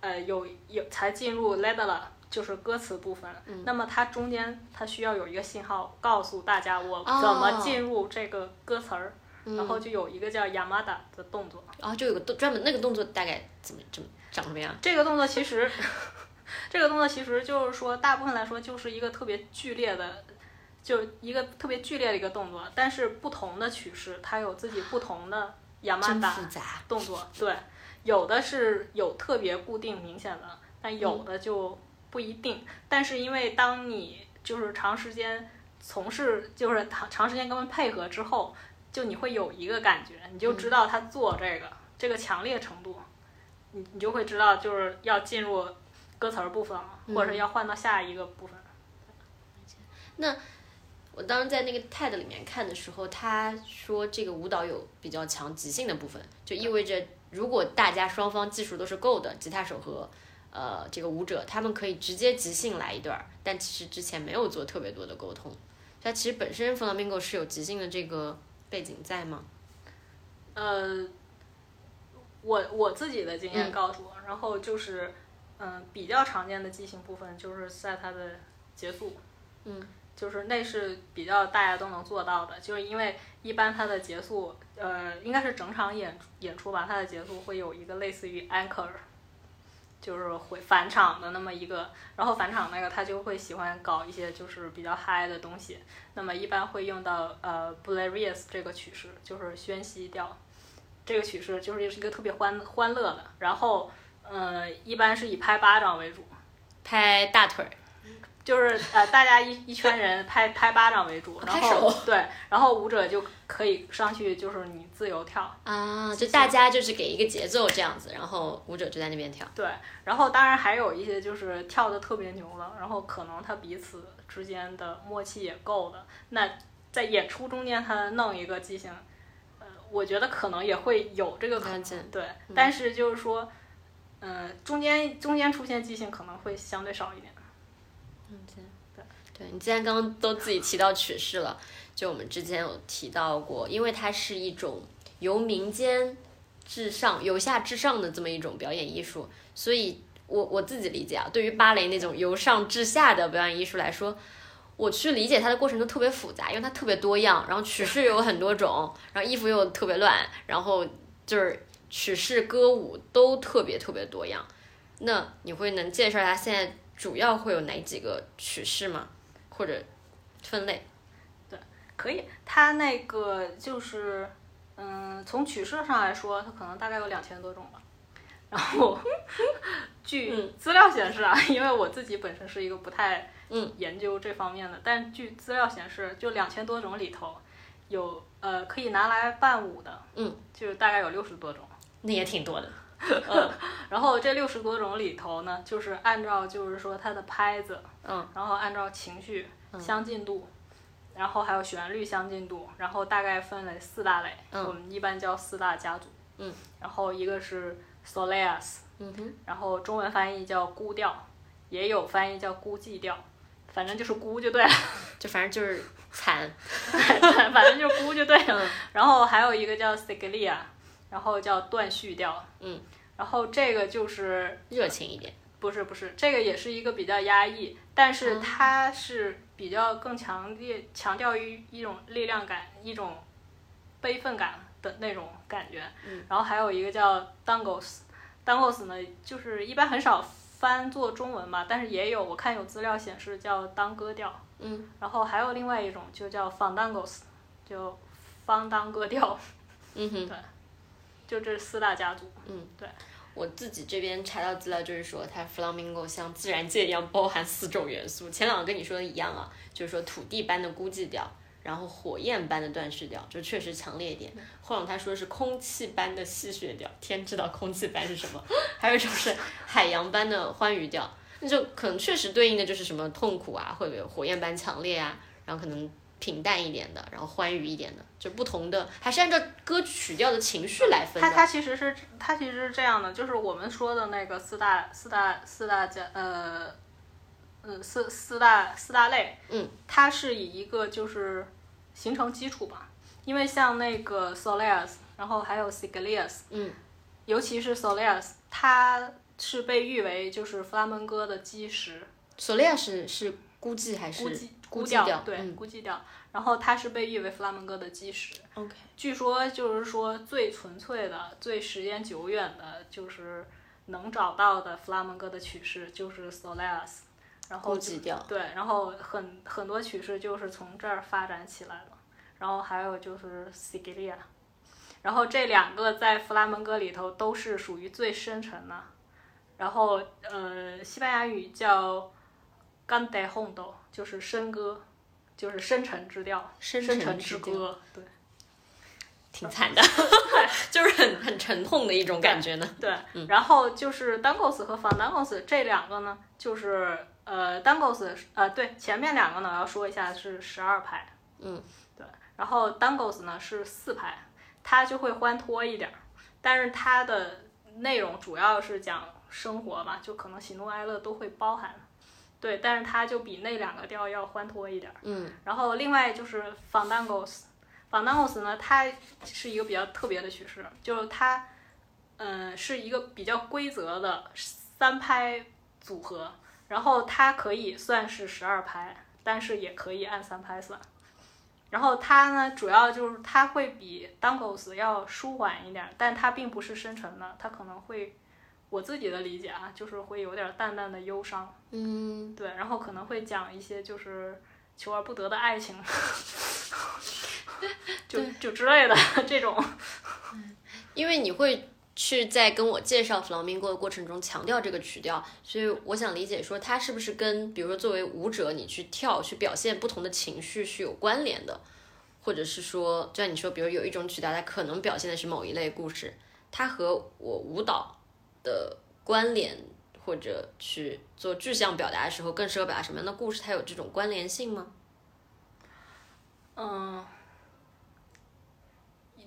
[SPEAKER 1] 呃，有有才进入 l e d e r 就是歌词部分。
[SPEAKER 2] 嗯。
[SPEAKER 1] 那么它中间它需要有一个信号告诉大家我怎么进入这个歌词儿，然后就有一个叫 Yamada 的动作。
[SPEAKER 2] 然后就有个动专门那个动作大概怎么怎么长什么样？
[SPEAKER 1] 这个动作其实，这个动作其实就是说大部分来说就是一个特别剧烈的，就一个特别剧烈的一个动作，但是不同的曲式它有自己不同的 Yamada 动作，对。有的是有特别固定明显的，但有的就不一定。但是因为当你就是长时间从事，就是长长时间跟他们配合之后，就你会有一个感觉，你就知道他做这个这个强烈程度，你你就会知道就是要进入歌词部分了，或者是要换到下一个部分。
[SPEAKER 2] 那我当时在那个 TED 里面看的时候，他说这个舞蹈有比较强即兴的部分，就意味着。如果大家双方技术都是够的，吉他手和呃这个舞者，他们可以直接即兴来一段儿，但其实之前没有做特别多的沟通。它其实本身 Flamingo 是有即兴的这个背景在吗？
[SPEAKER 1] 呃，我我自己的经验告诉我，然后就是嗯比较常见的即兴部分就是在它的结束，
[SPEAKER 2] 嗯。
[SPEAKER 1] 就是那是比较大家都能做到的，就是因为一般它的结束，呃，应该是整场演演出吧，它的结束会有一个类似于 anchor，就是回返场的那么一个，然后返场那个他就会喜欢搞一些就是比较嗨的东西，那么一般会用到呃 b l a r i u s 这个曲式，就是宣息调，这个曲式就是也是一个特别欢欢乐的，然后呃一般是以拍巴掌为主，
[SPEAKER 2] 拍大腿。
[SPEAKER 1] 就是呃，大家一一圈人拍拍巴掌为主，然后
[SPEAKER 2] 手
[SPEAKER 1] 对，然后舞者就可以上去，就是你自由跳。
[SPEAKER 2] 啊，就大家就是给一个节奏这样子，然后舞者就在那边跳。
[SPEAKER 1] 对，然后当然还有一些就是跳的特别牛的，然后可能他彼此之间的默契也够的，那在演出中间他弄一个即兴，呃，我觉得可能也会有这个可能对，但是就是说，嗯、中间中间出现即兴可能会相对少一点。
[SPEAKER 2] 对你既然刚刚都自己提到曲式了，就我们之前有提到过，因为它是一种由民间至上、由下至上的这么一种表演艺术，所以我我自己理解啊，对于芭蕾那种由上至下的表演艺术来说，我去理解它的过程都特别复杂，因为它特别多样，然后曲式有很多种，然后衣服又特别乱，然后就是曲式歌舞都特别特别多样。那你会能介绍一下现在主要会有哪几个曲式吗？或者分类？
[SPEAKER 1] 对可以，它那个就是，嗯，从曲式上来说，它可能大概有两千多种吧。然后，据资料显示啊，因为我自己本身是一个不太
[SPEAKER 2] 嗯
[SPEAKER 1] 研究这方面的，但据资料显示，就两千多种里头，有呃可以拿来伴舞的，
[SPEAKER 2] 嗯，
[SPEAKER 1] 就大概有六十多种。
[SPEAKER 2] 那也挺多的。
[SPEAKER 1] 然后这六十多种里头呢，就是按照就是说它的拍子，
[SPEAKER 2] 嗯，
[SPEAKER 1] 然后按照情绪相近度，然后还有旋律相近度，然后大概分为四大类，
[SPEAKER 2] 嗯
[SPEAKER 1] 我们一般叫四大家族，
[SPEAKER 2] 嗯，
[SPEAKER 1] 然后一个是 soleas，
[SPEAKER 2] 嗯哼，
[SPEAKER 1] 然后中文翻译叫孤调，也有翻译叫孤寂调，反正就是孤就对了，
[SPEAKER 2] 就反正就是惨。
[SPEAKER 1] 反正就是孤就对了。
[SPEAKER 2] 嗯。
[SPEAKER 1] 然后还有一个叫 siglia，然后叫断续调，
[SPEAKER 2] 嗯，
[SPEAKER 1] 然后这个就是
[SPEAKER 2] 热情一点。
[SPEAKER 1] 不是不是，这个也是一个比较压抑，但是它是比较更强烈强调于一种力量感、一种悲愤感的那种感觉。
[SPEAKER 2] 嗯
[SPEAKER 1] 然后还有一个叫 dangos，dangos 呢，就是一般很少翻做中文嘛，但是也有，我看有资料显示叫当歌调。
[SPEAKER 2] 嗯，
[SPEAKER 1] 然后还有另外一种就叫 fandangos，就方当歌调，
[SPEAKER 2] 嗯哼，
[SPEAKER 1] 就这四大家族。
[SPEAKER 2] 嗯，对我自己这边查到资料就是说，它 flamingo 像自然界一样包含四种元素。前两个跟你说的一样啊，就是说土地般的孤寂调，然后火焰般的断续调，就确实强烈一点。后来他说是空气般的戏谑调，天知道空气般是什么。还有一种是海洋般的欢愉调，那就可能确实对应的就是什么痛苦啊，会有火焰般强烈啊，然后可能平淡一点的，然后欢愉一点的，就不同的，还是按照歌曲调的情绪来分的。
[SPEAKER 1] 它它其实是它其实是这样的，就是我们说的那个四大四大四大家呃，嗯四四大四大类，
[SPEAKER 2] 嗯，
[SPEAKER 1] 它是以一个就是形成基础吧，因为像那个 soleas，然后还有 sigilias，
[SPEAKER 2] 嗯，
[SPEAKER 1] 尤其是 soleas，它是被誉为就是弗拉门戈的基石，
[SPEAKER 2] 索利亚是是估计还是
[SPEAKER 1] 估计
[SPEAKER 2] 估计
[SPEAKER 1] 掉对、
[SPEAKER 2] 嗯
[SPEAKER 1] 估计掉，然后它是被誉为弗拉门戈的基石。
[SPEAKER 2] OK，
[SPEAKER 1] 据说就是说最纯粹的、最时间久远的，就是能找到的弗拉门戈的曲式就是 soleas，然后
[SPEAKER 2] 估计调。
[SPEAKER 1] 对，然后很很多曲式就是从这儿发展起来的，然后还有就是 sigilia，然后这两个在弗拉门戈里头都是属于最深沉的，然后呃，西班牙语叫 gande hondo，就是深歌，就是深沉之调，
[SPEAKER 2] 深
[SPEAKER 1] 深
[SPEAKER 2] 沉之
[SPEAKER 1] 之歌，对。
[SPEAKER 2] 挺惨的，就是很很沉痛的一种感觉呢。
[SPEAKER 1] 对，然后就是 dangos 和 fandangos 这两个呢，就是呃 dangos 呃对，前面两个呢我要说一下是十二拍，
[SPEAKER 2] 嗯，
[SPEAKER 1] 对，然后 dangos 呢是四拍，它就会欢脱一点儿，但是它的内容主要是讲生活嘛，就可能喜怒哀乐都会包含。对，但是它就比那两个调要欢脱一点儿。
[SPEAKER 2] 嗯，
[SPEAKER 1] 然后另外就是 fandangos，fandangos 呢，它是一个比较特别的曲式，就是它，嗯，是一个比较规则的三拍组合，然后它可以算是十二拍，但是也可以按三拍算。然后它呢，主要就是它会比 dangos 要舒缓一点，但它并不是深沉的，它可能会，我自己的理解啊，就是会有点淡淡的忧伤。
[SPEAKER 2] 嗯，
[SPEAKER 1] 对，然后可能会讲一些就是求而不得的爱情，就就之类的这种。
[SPEAKER 2] 因为你会去在跟我介绍 flamingo 的过程中强调这个曲调，所以我想理解说它是不是跟比如说作为舞者你去跳去表现不同的情绪是有关联的，或者是说就像你说，比如有一种曲调它可能表现的是某一类故事，它和我舞蹈的关联或者去做具象表达的时候更适合表达什么样的故事，它有这种关联性吗？
[SPEAKER 1] 嗯，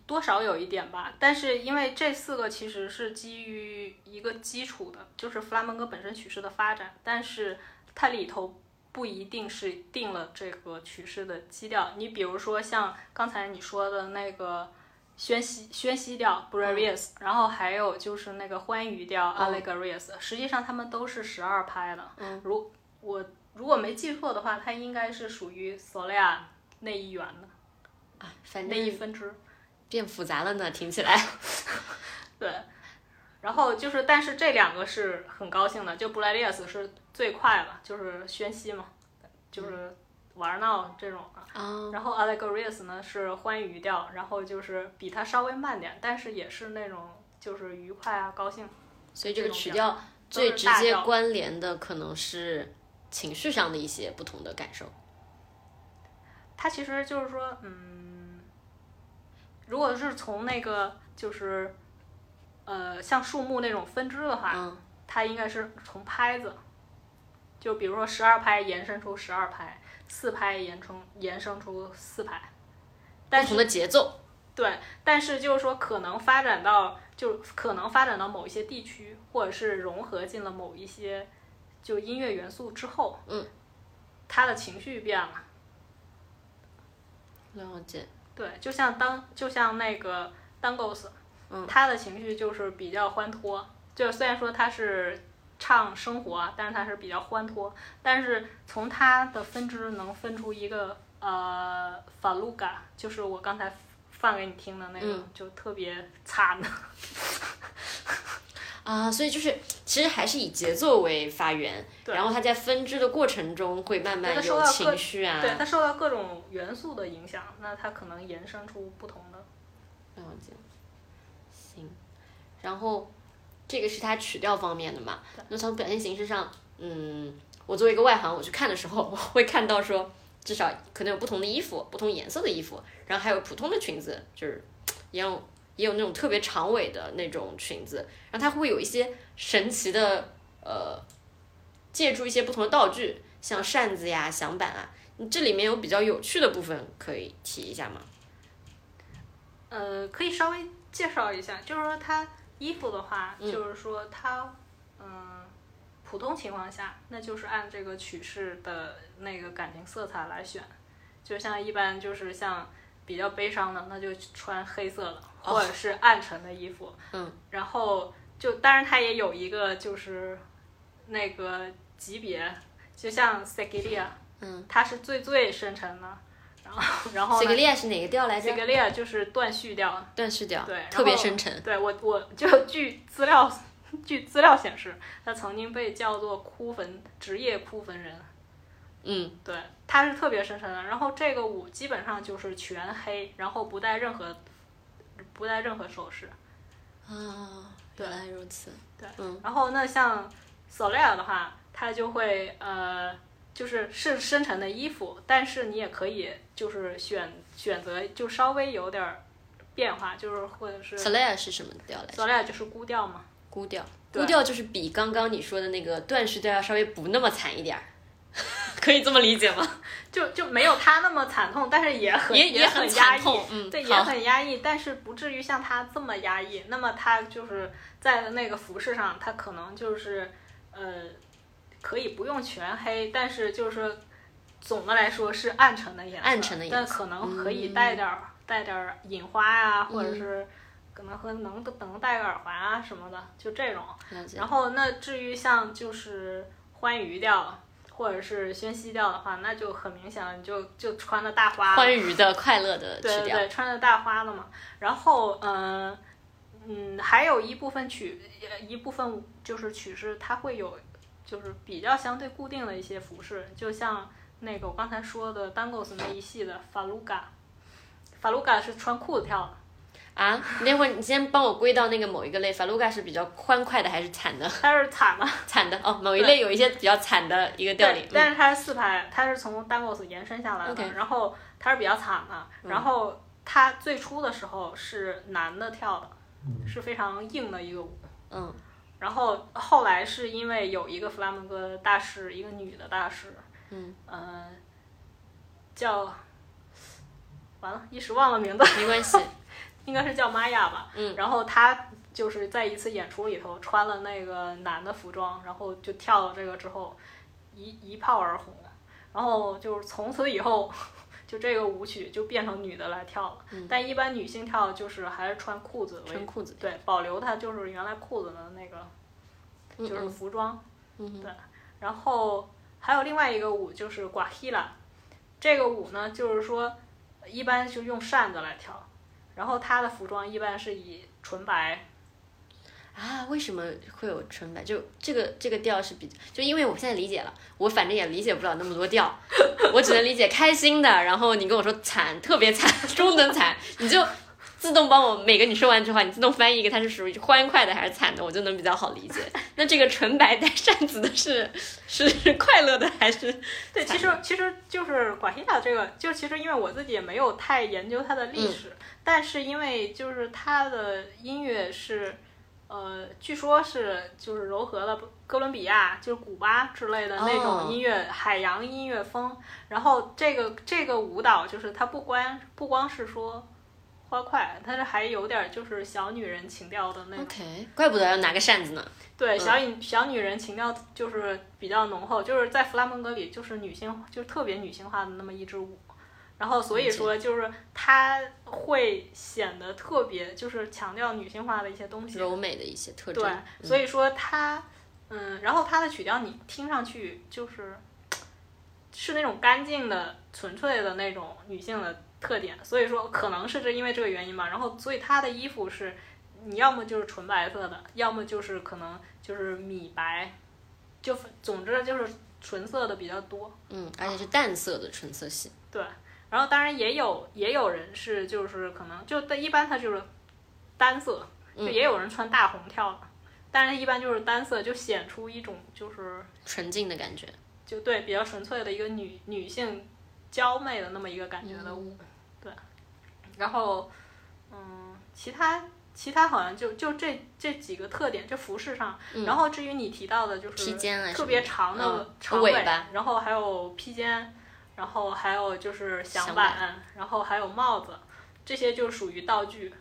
[SPEAKER 1] 多少有一点吧，但是因为这四个其实是基于一个基础的，就是弗拉门戈本身曲式的发展，但是它里头不一定是定了这个曲式的基调。你比如说像刚才你说的那个宣西宣西调 Brevius，、然后还有就是那个欢愉调 Allegorious，、实际上他们都是十二拍的。
[SPEAKER 2] 嗯，
[SPEAKER 1] 如我如果没记错的话，它应该是属于 Solia 那一元的。
[SPEAKER 2] 啊，反
[SPEAKER 1] 那一分支。
[SPEAKER 2] 变复杂了呢，听起来。
[SPEAKER 1] 对，然后就是，但是这两个是很高兴的，就布莱利斯是最快了，就是宣西嘛，就是玩闹这种的。
[SPEAKER 2] 啊，
[SPEAKER 1] 然后 Allegorious 呢是欢愉调，然后就是比它稍微慢点，但是也是那种就是愉快啊、高兴。
[SPEAKER 2] 所以这个曲调最直接关联的可能是情绪上的一些不同的感受。
[SPEAKER 1] 它其实就是说，嗯，如果是从那个就是呃像树木那种分支的话，
[SPEAKER 2] 嗯，
[SPEAKER 1] 它应该是从拍子，就比如说十二拍延伸出十二拍，四拍延伸延伸出四拍，但是
[SPEAKER 2] 不同的节奏。
[SPEAKER 1] 对，但是就是说可能发展到就可能发展到某一些地区，或者是融合进了某一些就音乐元素之后，
[SPEAKER 2] 嗯，
[SPEAKER 1] 他的情绪变了。
[SPEAKER 2] 了解。
[SPEAKER 1] 对，就像当就像那个 Dangos，
[SPEAKER 2] 嗯，
[SPEAKER 1] 他的情绪就是比较欢脱，就虽然说他是唱生活，但是它是比较欢脱，但是从它的分支能分出一个呃法鲁嘎，就是我刚才放给你听的那个，
[SPEAKER 2] 嗯
[SPEAKER 1] 就特别惨的，
[SPEAKER 2] 啊，所以就是其实还是以节奏为发源，然后它在分支的过程中会慢慢有
[SPEAKER 1] 到
[SPEAKER 2] 情绪啊。
[SPEAKER 1] 对，它受到各种元素的影响，那它可能延伸出不同的。
[SPEAKER 2] 了解。行，然后这个是它曲调方面的嘛？那从表现形式上，嗯，我作为一个外行，我去看的时候，我会看到说，至少可能有不同的衣服，不同颜色的衣服，然后还有普通的裙子，就是也有也有那种特别长尾的那种裙子，然后它会有一些神奇的呃，借助一些不同的道具，像扇子呀、响板啊，这里面有比较有趣的部分可以提一下吗？
[SPEAKER 1] 呃，可以稍微介绍一下，就是说它衣服的话，
[SPEAKER 2] 嗯。
[SPEAKER 1] 就是说它，嗯，普通情况下，那就是按这个曲式的那个感情色彩来选，就像一般就是像比较悲伤的，那就穿黑色的，
[SPEAKER 2] 哦。
[SPEAKER 1] 或者是暗沉的衣服，
[SPEAKER 2] 嗯，
[SPEAKER 1] 然后就当然它也有一个就是那个级别，就像 Segilia，
[SPEAKER 2] 嗯，
[SPEAKER 1] 它是最最深沉的，然后 然后呢
[SPEAKER 2] 这个列是哪个调来着
[SPEAKER 1] ？Segilia 就是断续调。
[SPEAKER 2] 断续调，
[SPEAKER 1] 对，
[SPEAKER 2] 特别深沉。
[SPEAKER 1] 对我，我就据资料，据资料显示，他曾经被叫做哭坟职业哭坟人。
[SPEAKER 2] 嗯，
[SPEAKER 1] 对，他是特别深沉的。然后这个舞基本上就是全黑，然后不带任何不带任何首饰。
[SPEAKER 2] 啊，
[SPEAKER 1] 对
[SPEAKER 2] 原来如此。
[SPEAKER 1] 对，
[SPEAKER 2] 嗯
[SPEAKER 1] 然后那像 Soleil 的话，他就会呃，就是是深沉的衣服，但是你也可以就是选选择就稍微有点儿变化，就是或者是
[SPEAKER 2] Soleil 是什么调来着
[SPEAKER 1] ？Soleil 就是孤调嘛。
[SPEAKER 2] 孤调。
[SPEAKER 1] 对
[SPEAKER 2] 孤调就是比刚刚你说的那个断续调要稍微不那么惨一点儿，可以这么理解吗？
[SPEAKER 1] 就就没有他那么惨痛，但是也很
[SPEAKER 2] 也也
[SPEAKER 1] 很
[SPEAKER 2] 很
[SPEAKER 1] 压抑，
[SPEAKER 2] 嗯，
[SPEAKER 1] 对，也，很压抑，但是不至于像他这么压抑。那么他就是在那个服饰上，他可能就是呃，可以不用全黑，但是就是总的来说是暗沉的颜色，
[SPEAKER 2] 暗沉的颜
[SPEAKER 1] 但可能可以带点儿、带点儿印花啊、或者是可能和能能戴个耳环啊什么的，就这种。然后那至于像就是欢愉调或者是宣西调的话，那就很明显了，你就就穿的大花，
[SPEAKER 2] 欢愉的、快乐的，
[SPEAKER 1] 对对对，穿的大花的嘛。然后嗯嗯，还有一部分曲呃一部分就是曲式，它会有就是比较相对固定的一些服饰，就像那个我刚才说的 Dangos 那一系的法鲁嘎，法鲁嘎是穿裤子跳的。
[SPEAKER 2] 啊，那会儿你先帮我归到那个某一个类，法鲁嘎是比较欢快的还是惨的？
[SPEAKER 1] 它是惨的，
[SPEAKER 2] 惨的哦，某一类有一些比较惨的一个调
[SPEAKER 1] 但是它是四拍，它是从 Dangos 延伸下来的然后它是比较惨的，然后它最初的时候是男的跳的，是非常硬的一个舞。
[SPEAKER 2] 嗯
[SPEAKER 1] 然后后来是因为有一个弗拉门戈的大师，一个女的大师，
[SPEAKER 2] 嗯，
[SPEAKER 1] 呃，叫完了，一时忘了名字，
[SPEAKER 2] 没关系，
[SPEAKER 1] 应该是叫玛雅吧。
[SPEAKER 2] 嗯，
[SPEAKER 1] 然后她就是在一次演出里头穿了那个男的服装，然后就跳了这个之后，一一炮而红，然后就是从此以后。就这个舞曲就变成女的来跳了，但一般女性跳就是还是穿裤子为
[SPEAKER 2] 穿裤子，
[SPEAKER 1] 对，保留它就是原来裤子的那个，
[SPEAKER 2] 嗯
[SPEAKER 1] 就是服装。
[SPEAKER 2] 嗯
[SPEAKER 1] 对，然后还有另外一个舞就是瓜希拉，这个舞呢就是说一般就用扇子来跳，然后她的服装一般是以纯白，
[SPEAKER 2] 啊，为什么会有纯白？就这个这个调是比，就因为我现在理解了，我反正也理解不了那么多调，我只能理解开心的，然后你跟我说惨，特别惨，中等惨，你就自动帮我每个你说完这话，你自动翻译一个它是属于欢快的还是惨的，我就能比较好理解。那这个纯白带扇子的是是快乐的还是？
[SPEAKER 1] 对，其实其实就是广西塔这个，就其实因为我自己也没有太研究它的历史，但是因为就是它的音乐是。呃，据说是就是糅合了哥伦比亚，就是古巴之类的那
[SPEAKER 2] 哦
[SPEAKER 1] 种音乐，海洋音乐风。然后这个这个舞蹈就是它不光不光是说欢快，它是还有点儿就是小女人情调的那种。
[SPEAKER 2] OK，怪不得要拿个扇子呢。
[SPEAKER 1] 对，小女小女人情调就是比较浓厚，就是在弗拉门戈里就是女性，就是特别女性化的那么一支舞。然后所以说就是它会显得特别，就是强调女性化的一些东西。
[SPEAKER 2] 柔美的一些特征。
[SPEAKER 1] 对，所以说它，嗯，然后它的曲调你听上去就是是那种干净的、纯粹的那种女性的特点，所以说可能是这因为这个原因吧。然后所以她的衣服是，你要么就是纯白色的，要么就是可能就是米白，就总之就是纯色的比较多。
[SPEAKER 2] 嗯，而且是淡色的纯色系。
[SPEAKER 1] 对，然后当然也有也有人是就是可能就一般它就是单色，就也有人穿大红跳的，但是一般就是单色，就显出一种就是
[SPEAKER 2] 纯净的感觉。
[SPEAKER 1] 就对比较纯粹的一个女女性娇媚的那么一个感觉的舞，对。然后嗯，其他其他好像就就这这几个特点，这服饰上。然后至于你提到的，就是
[SPEAKER 2] 披肩啊
[SPEAKER 1] 特别长的
[SPEAKER 2] 嗯
[SPEAKER 1] 长
[SPEAKER 2] 尾巴
[SPEAKER 1] 然后还有披肩，然后还有就是响
[SPEAKER 2] 响
[SPEAKER 1] 板，然后还有帽子，这些就属于道具。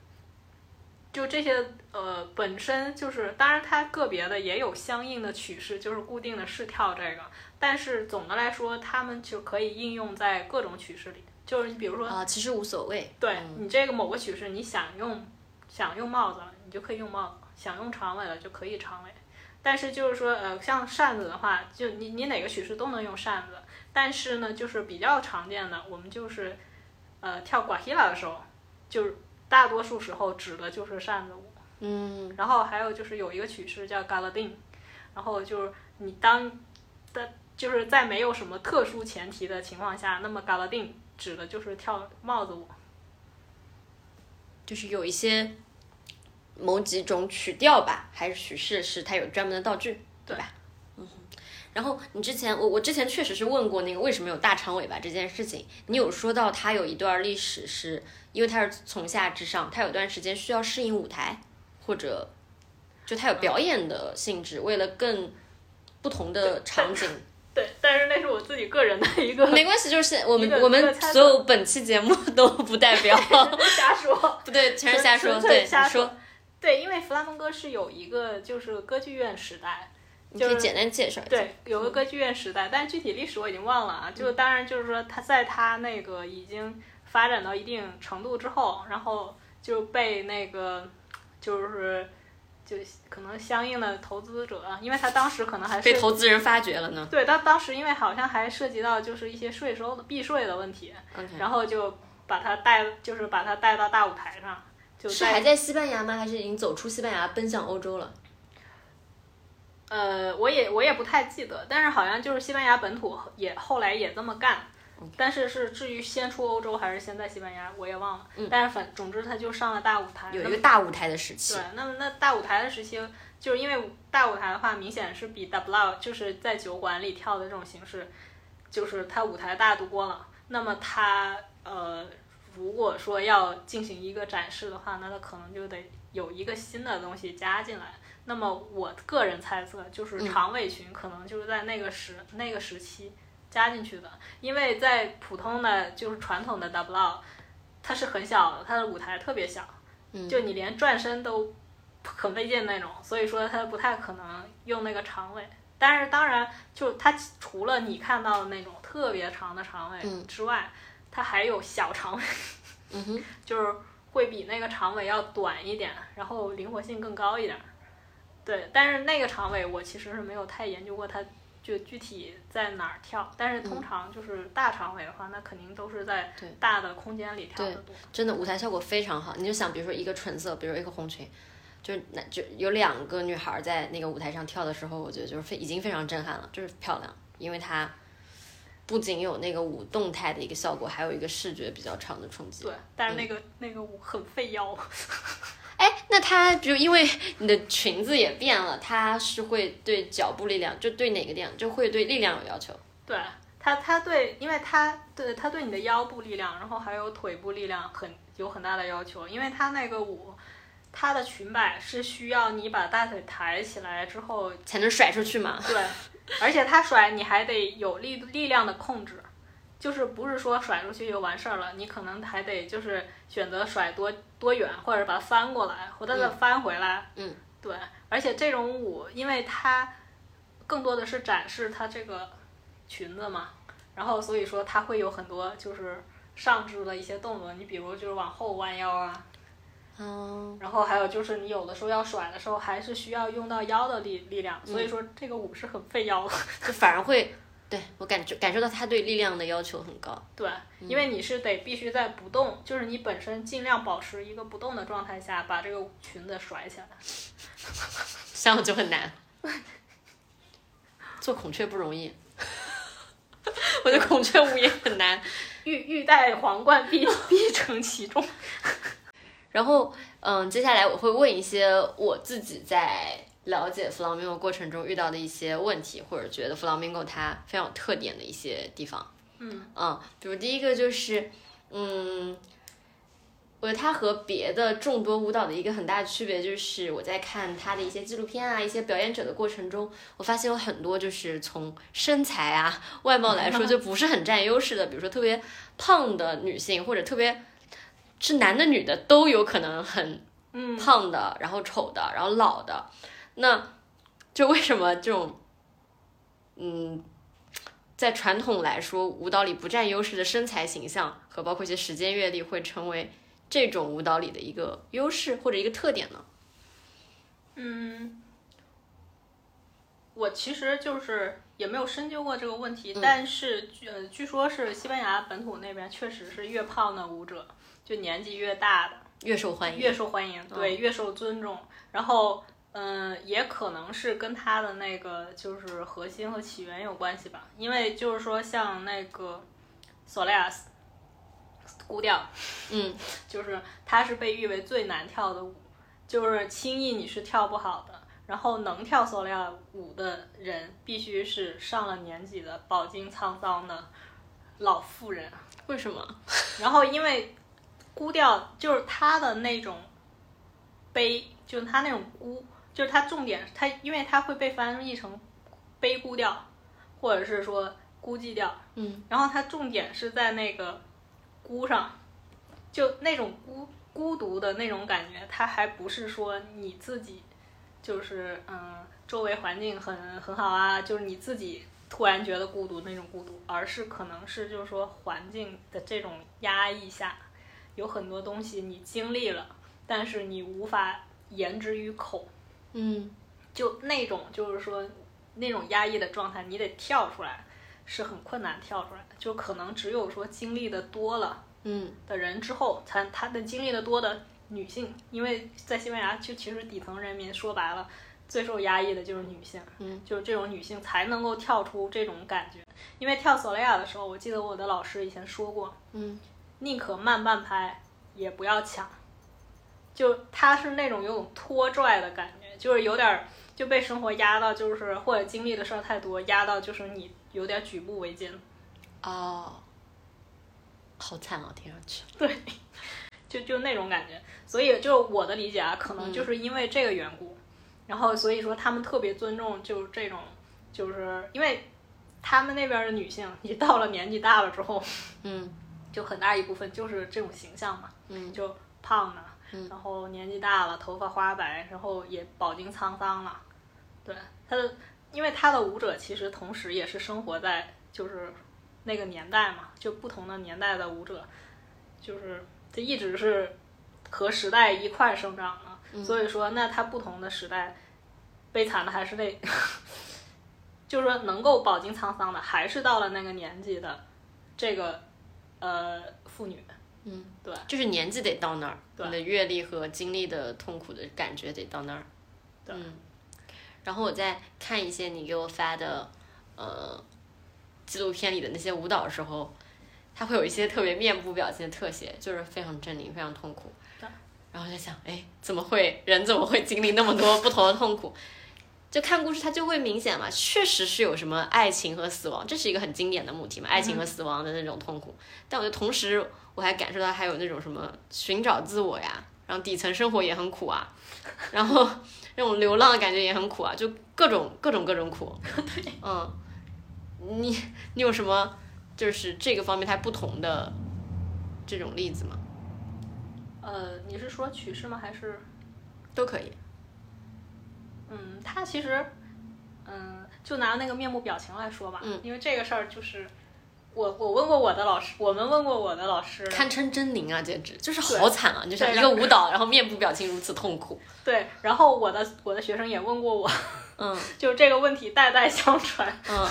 [SPEAKER 1] 就这些呃，本身就是，当然它个别的也有相应的曲式，就是固定的试跳这个，但是总的来说，它们就可以应用在各种曲式里。就是你比如说，
[SPEAKER 2] 啊，其实无所谓。
[SPEAKER 1] 对你这个某个曲式，你想用想用帽子了，你就可以用帽子；想用长尾了，就可以长尾。但是就是说，呃，像扇子的话，就你你哪个曲式都能用扇子。但是呢，就是比较常见的，我们就是呃跳 guajira 的时候，就是大多数时候指的就是扇子舞。
[SPEAKER 2] 嗯，
[SPEAKER 1] 然后还有就是有一个曲式叫 galadin，然后就是你当的就是在没有什么特殊前提的情况下，那么 galadin 指的就是跳帽子舞。
[SPEAKER 2] 就是有一些某几种曲调吧，还是曲式，是它有专门的道具，对吧？嗯。然后你之前，我我之前确实是问过那个为什么有大长尾巴这件事情，你有说到它有一段历史是，因为它是从下至上，它有段时间需要适应舞台，或者就它有表演的性质，为了更不同的场景。
[SPEAKER 1] 对，但是那是我自己个人的一个
[SPEAKER 2] 没关系，就是我们 我们所有本期节目都不代表，
[SPEAKER 1] 瞎说，
[SPEAKER 2] 不对，全是瞎说。对，
[SPEAKER 1] 瞎
[SPEAKER 2] 说，
[SPEAKER 1] 对，因为弗拉门戈是有一个就是歌剧院时代，
[SPEAKER 2] 你可以简单介绍一下。
[SPEAKER 1] 对，有个歌剧院时代，但是具体历史我已经忘了啊。就当然就是说，他在他那个已经发展到一定程度之后，然后就被那个就是就可能相应的投资者，因为他当时可能还
[SPEAKER 2] 被
[SPEAKER 1] 是
[SPEAKER 2] 投资人发掘了呢。
[SPEAKER 1] 对，他当时因为好像还涉及到就是一些税收的避税的问题然后就把他带，就是把他带到大舞台上，就是在
[SPEAKER 2] 还在西班牙吗？还是已经走出西班牙奔向欧洲了？
[SPEAKER 1] 呃，我也我也不太记得，但是好像就是西班牙本土也后来也这么干，但是是至于先出欧洲还是先在西班牙，我也忘了。但是反总之他就上了大舞台，
[SPEAKER 2] 有一个大舞台的时期。
[SPEAKER 1] 对，那么那大舞台的时期，就是因为大舞台的话，明显是比 double 就是在酒馆里跳的这种形式，就是他舞台大多了。那么他呃，如果说要进行一个展示的话，那他可能就得有一个新的东西加进来。那么我个人猜测，就是长尾裙可能就是在那个时那个时期加进去的，因为在普通的就是传统的 double，它是很小的，它的舞台特别小，就你连转身都很费劲那种，所以说它不太可能用那个长尾。但是当然，就它除了你看到的那种特别长的长尾之外，它还有小长尾，就是会比那个长尾要短一点，然后灵活性更高一点。对，但是那个长尾我其实是没有太研究过，它就具体在哪儿跳。但是通常就是大长尾的话，那肯定都是在大的空间里跳的多。
[SPEAKER 2] 真的舞台效果非常好。你就想，比如说一个纯色，比如一个红裙，就那就有两个女孩在那个舞台上跳的时候，我觉得就是非已经非常震撼了，就是漂亮，因为它不仅有那个舞动态的一个效果，还有一个视觉比较长的冲击。
[SPEAKER 1] 对，但是那个那个舞很费腰。
[SPEAKER 2] 哎，那它就因为你的裙子也变了，它是会对脚部力量，就对哪个量，就会对力量有要求。
[SPEAKER 1] 对它，它对，因为它对它对你的腰部力量，然后还有腿部力量很有很大的要求，因为它那个舞，它的裙摆是需要你把大腿抬起来之后
[SPEAKER 2] 才能甩出去嘛。
[SPEAKER 1] 对，而且它甩你还得有力力量的控制。就是不是说甩出去就完事儿了，你可能还得就是选择甩多多远，或者把它翻过来，或者再翻回来。
[SPEAKER 2] 嗯，
[SPEAKER 1] 对。而且这种舞，因为它更多的是展示它这个裙子嘛，然后所以说它会有很多就是上肢的一些动作，你比如就是往后弯腰啊，
[SPEAKER 2] 嗯，
[SPEAKER 1] 然后还有就是你有的时候要甩的时候，还是需要用到腰的力力量，所以说这个舞是很费腰的，
[SPEAKER 2] 就反而会。对我感觉感受到他对力量的要求很高。
[SPEAKER 1] 对，因为你是得必须在不动，就是你本身尽量保持一个不动的状态下，把这个裙子甩起来。
[SPEAKER 2] 这样就很难。做孔雀不容易，我觉得孔雀舞也很难。
[SPEAKER 1] 欲欲戴皇冠，必 必承其重。
[SPEAKER 2] 然后，嗯，接下来我会问一些我自己在。了解 flamingo 过程中遇到的一些问题，或者觉得 flamingo 它非常有特点的一些地方。
[SPEAKER 1] 嗯
[SPEAKER 2] 嗯，比如第一个就是，嗯，我觉得它和别的众多舞蹈的一个很大的区别就是，我在看它的一些纪录片啊，一些表演者的过程中，我发现有很多就是从身材啊、外貌来说就不是很占优势的，比如说特别胖的女性，或者特别是男的女的都有可能很胖的，然后丑的，然后老的。那，就为什么这种，嗯，在传统来说舞蹈里不占优势的身材形象和包括一些时间阅历，会成为这种舞蹈里的一个优势或者一个特点呢？
[SPEAKER 1] 嗯，我其实就是也没有深究过这个问题，但是呃，据说是西班牙本土那边确实是越胖的舞者就年纪越大的
[SPEAKER 2] 越受欢迎，
[SPEAKER 1] 越受欢迎，对，越受尊重，然后。嗯，也可能是跟它的那个就是核心和起源有关系吧，因为就是说像那个 Soleas 孤调，
[SPEAKER 2] 嗯，
[SPEAKER 1] 就是它是被誉为最难跳的舞，就是轻易你是跳不好的。然后能跳 Soleas 舞的人必须是上了年纪的饱经沧桑的老妇人。
[SPEAKER 2] 为什么？
[SPEAKER 1] 然后因为孤调就是他的那种悲，就是它那种孤。就是它重点，它因为它会被翻译成悲孤调，或者是说孤寂调，
[SPEAKER 2] 嗯，
[SPEAKER 1] 然后它重点是在那个孤上，就那种孤孤独的那种感觉，它还不是说你自己就是嗯周围环境很很好啊，就是你自己突然觉得孤独那种孤独，而是可能是就是说环境的这种压抑下，有很多东西你经历了，但是你无法言之于口。
[SPEAKER 2] 嗯，
[SPEAKER 1] 就那种就是说，那种压抑的状态，你得跳出来，是很困难跳出来的。就可能只有说经历的多了，
[SPEAKER 2] 嗯，
[SPEAKER 1] 的人之后，才他的经历的多的女性，因为在西班牙，就其实底层人民说白了，最受压抑的就是女性，
[SPEAKER 2] 嗯，
[SPEAKER 1] 就是这种女性才能够跳出这种感觉。因为跳索雷亚的时候，我记得我的老师以前说过，
[SPEAKER 2] 嗯，
[SPEAKER 1] 宁可慢半拍，也不要抢。就他是那种有种拖拽的感觉，就是有点儿就被生活压到，就是或者经历的事儿太多，压到就是你有点举步维艰。
[SPEAKER 2] 哦，好惨哦，听上去。
[SPEAKER 1] 对，就就那种感觉。所以就我的理解啊，可能就是因为这个缘故，然后所以说他们特别尊重就这种，就是因为他们那边的女性，你到了年纪大了之后，
[SPEAKER 2] 嗯
[SPEAKER 1] 就很大一部分就是这种形象嘛，
[SPEAKER 2] 嗯
[SPEAKER 1] 就胖的，
[SPEAKER 2] 嗯
[SPEAKER 1] 然后年纪大了，头发花白，然后也饱经沧桑了。对他的，因为他的舞者其实同时也是生活在就是那个年代嘛，就不同的年代的舞者，就是他一直是和时代一块生长的，所以说那他不同的时代，悲惨的还是那，就是说能够饱经沧桑的，还是到了那个年纪的这个呃妇女。
[SPEAKER 2] 嗯，
[SPEAKER 1] 对，
[SPEAKER 2] 就是年纪得到那儿，你的阅历和经历的痛苦的感觉得到那儿。
[SPEAKER 1] 对
[SPEAKER 2] 嗯，然后我再看一些你给我发的，呃，纪录片里的那些舞蹈的时候，它会有一些特别面部表情的特写，就是非常狰狞，非常痛苦。
[SPEAKER 1] 对
[SPEAKER 2] 然后就想，哎，怎么会人怎么会经历那么多不同的痛苦？就看故事，它就会明显嘛，确实是有什么爱情和死亡，这是一个很经典的母题嘛，爱情和死亡的那种痛苦。但我觉得同时，我还感受到还有那种什么寻找自我呀，然后底层生活也很苦啊，然后 那种流浪的感觉也很苦啊，就各种各种各种苦。对，嗯，你你有什么就是这个方面它不同的这种例子吗？
[SPEAKER 1] 呃，你是说曲式吗？还是
[SPEAKER 2] 都可以。
[SPEAKER 1] 嗯，他其实，嗯，就拿那个面部表情来说吧，
[SPEAKER 2] 嗯，
[SPEAKER 1] 因为这个事儿就是我我问过我的老师，我们问过我的老师，
[SPEAKER 2] 堪称狰狞啊，简直就是好惨啊！就像一个舞蹈，然后面部表情如此痛苦。
[SPEAKER 1] 对，然后我的我的学生也问过我，
[SPEAKER 2] 嗯
[SPEAKER 1] 就这个问题代代相传，
[SPEAKER 2] 嗯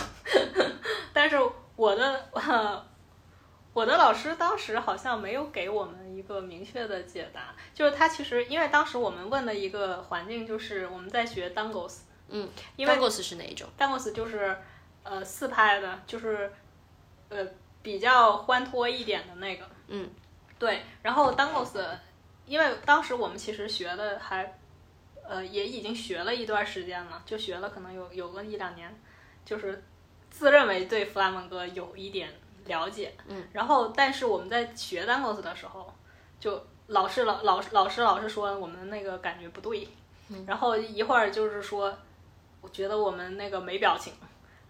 [SPEAKER 1] 但是我的、我的老师当时好像没有给我们一个明确的解答，就是他其实因为当时我们问的一个环境就是我们在学 dangos，
[SPEAKER 2] 嗯，
[SPEAKER 1] 因为
[SPEAKER 2] Dangos 是哪一种
[SPEAKER 1] ？dangos 就是呃四拍的，就是呃比较欢脱一点的那个，
[SPEAKER 2] 嗯，
[SPEAKER 1] 对。然后 dangos，因为当时我们其实学的还呃也已经学了一段时间了，就学了可能有有个一两年，就是自认为对弗拉门戈有一点了解，
[SPEAKER 2] 嗯。
[SPEAKER 1] 然后但是我们在学 dangos 的时候，就老师老老老师老是说我们那个感觉不对，然后一会儿就是说。我觉得我们那个没表情，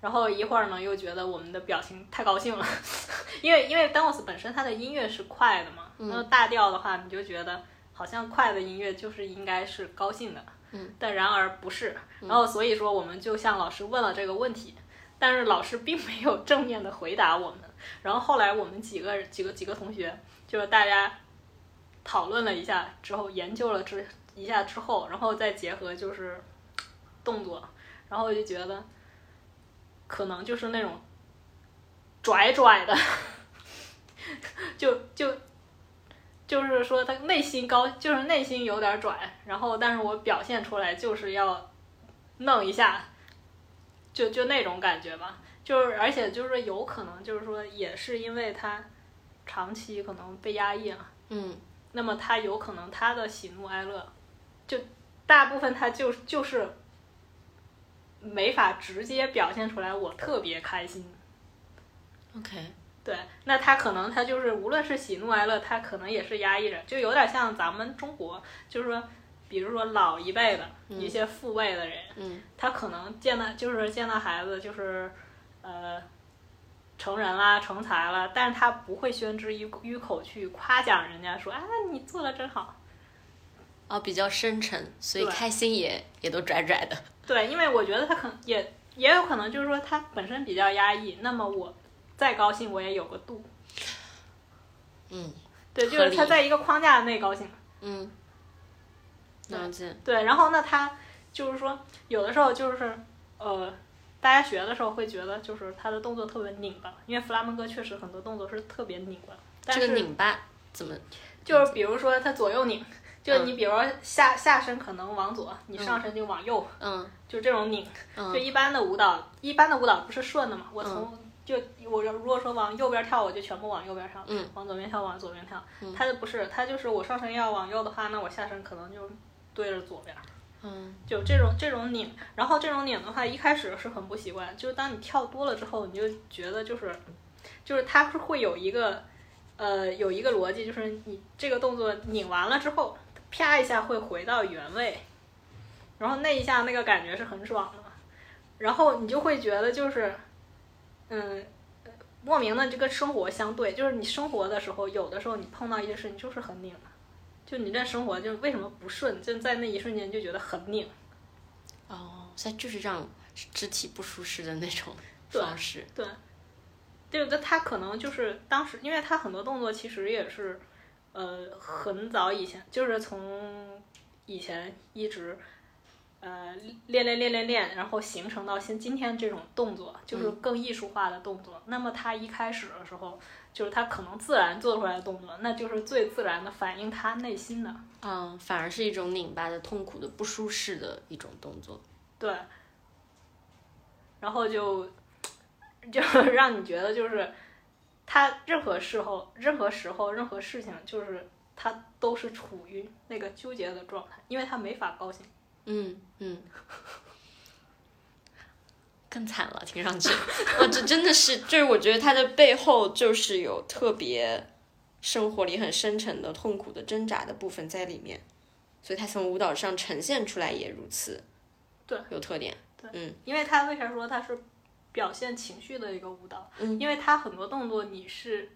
[SPEAKER 1] 然后一会儿呢又觉得我们的表情太高兴了，因为因为 dance 本身它的音乐是快的嘛，然后大调的话你就觉得好像快的音乐就是应该是高兴的，
[SPEAKER 2] 嗯，
[SPEAKER 1] 但然而不是，然后所以说我们就向老师问了这个问题，但是老师并没有正面的回答我们，然后后来我们几个几个几个同学就是大家讨论了一下之后，研究了之一下之后，然后再结合就是动作。然后我就觉得，可能就是那种拽拽的，就就就是说他内心高，就是内心有点拽，然后但是我表现出来就是要弄一下，就就那种感觉吧。就是而且就是有可能就是说也是因为他长期可能被压抑了，
[SPEAKER 2] 嗯
[SPEAKER 1] 那么他有可能他的喜怒哀乐，就大部分他就就是。没法直接表现出来，我特别开心。
[SPEAKER 2] ，OK，
[SPEAKER 1] 对，那他可能他就是无论是喜怒哀乐，他可能也是压抑着，就有点像咱们中国，就是说，比如说老一辈的一些父辈的人，
[SPEAKER 2] 嗯
[SPEAKER 1] 他可能见到就是见到孩子就是，呃，成人啦、成才了，但是他不会宣之于于口去夸奖人家说啊你做的真好。
[SPEAKER 2] 哦，比较深沉，所以开心也也都拽拽的。
[SPEAKER 1] 对，因为我觉得他可能也也有可能就是说他本身比较压抑，那么我再高兴我也有个度。
[SPEAKER 2] 嗯
[SPEAKER 1] 对，就是他在一个框架内高兴。
[SPEAKER 2] 嗯，了解。
[SPEAKER 1] 对，然后那，他就是说有的时候就是呃，大家学的时候会觉得就是他的动作特别拧巴，因为弗拉门戈确实很多动作是特别拧巴。但
[SPEAKER 2] 这
[SPEAKER 1] 是
[SPEAKER 2] 个拧巴怎么？
[SPEAKER 1] 就是比如说他左右拧，就
[SPEAKER 2] 嗯
[SPEAKER 1] 你比如说下下身可能往左，你上身就往右，
[SPEAKER 2] 嗯
[SPEAKER 1] 就这种拧。
[SPEAKER 2] 嗯
[SPEAKER 1] 就一般的舞蹈，一般的舞蹈不是顺的嘛？我从就我如果说往右边跳，我就全部往右边跳；
[SPEAKER 2] 嗯，
[SPEAKER 1] 往左边跳，往左边跳。
[SPEAKER 2] 嗯
[SPEAKER 1] 它就不是，他就是我上身要往右的话，那我下身可能就对着左边。
[SPEAKER 2] 嗯
[SPEAKER 1] 就这种这种拧，然后这种拧的话，一开始是很不习惯，就是当你跳多了之后，你就觉得就是，就是它是会有一个，呃，有一个逻辑，就是你这个动作拧完了之后，啪一下会回到原位，然后那一下那个感觉是很爽的，然后你就会觉得就是，嗯。呃莫名的就跟生活相对，就是你生活的时候，有的时候你碰到一些事情就是很拧的，就你这生活就为什么不顺，就在那一瞬间就觉得很拧。
[SPEAKER 2] 哦，所以就是让肢体不舒适的那种
[SPEAKER 1] 对
[SPEAKER 2] 方式。
[SPEAKER 1] 对，对，那他可能就是当时，因为他很多动作其实也是，呃，很早以前，就是从以前一直，呃，练练练练练，然后形成到现今天这种动作，就是更艺术化的动作。那么他一开始的时候，就是他可能自然做出来的动作，那就是最自然的反映他内心的。
[SPEAKER 2] 嗯，反而是一种拧巴的、痛苦的、不舒适的一种动作。
[SPEAKER 1] 对，然后就就 让你觉得就是他任何时候、任何时候、任何事情，就是他都是处于那个纠结的状态，因为他没法高兴。
[SPEAKER 2] 嗯嗯，更惨了，听上去，啊，这真的是，就是我觉得他的背后就是有特别生活里很深沉的痛苦的挣扎的部分在里面，所以他从舞蹈上呈现出来也如此，
[SPEAKER 1] 对，
[SPEAKER 2] 有特点，
[SPEAKER 1] 对，
[SPEAKER 2] 嗯，
[SPEAKER 1] 因为他为啥说他是表现情绪的一个舞蹈？
[SPEAKER 2] 嗯，
[SPEAKER 1] 因为他很多动作你是，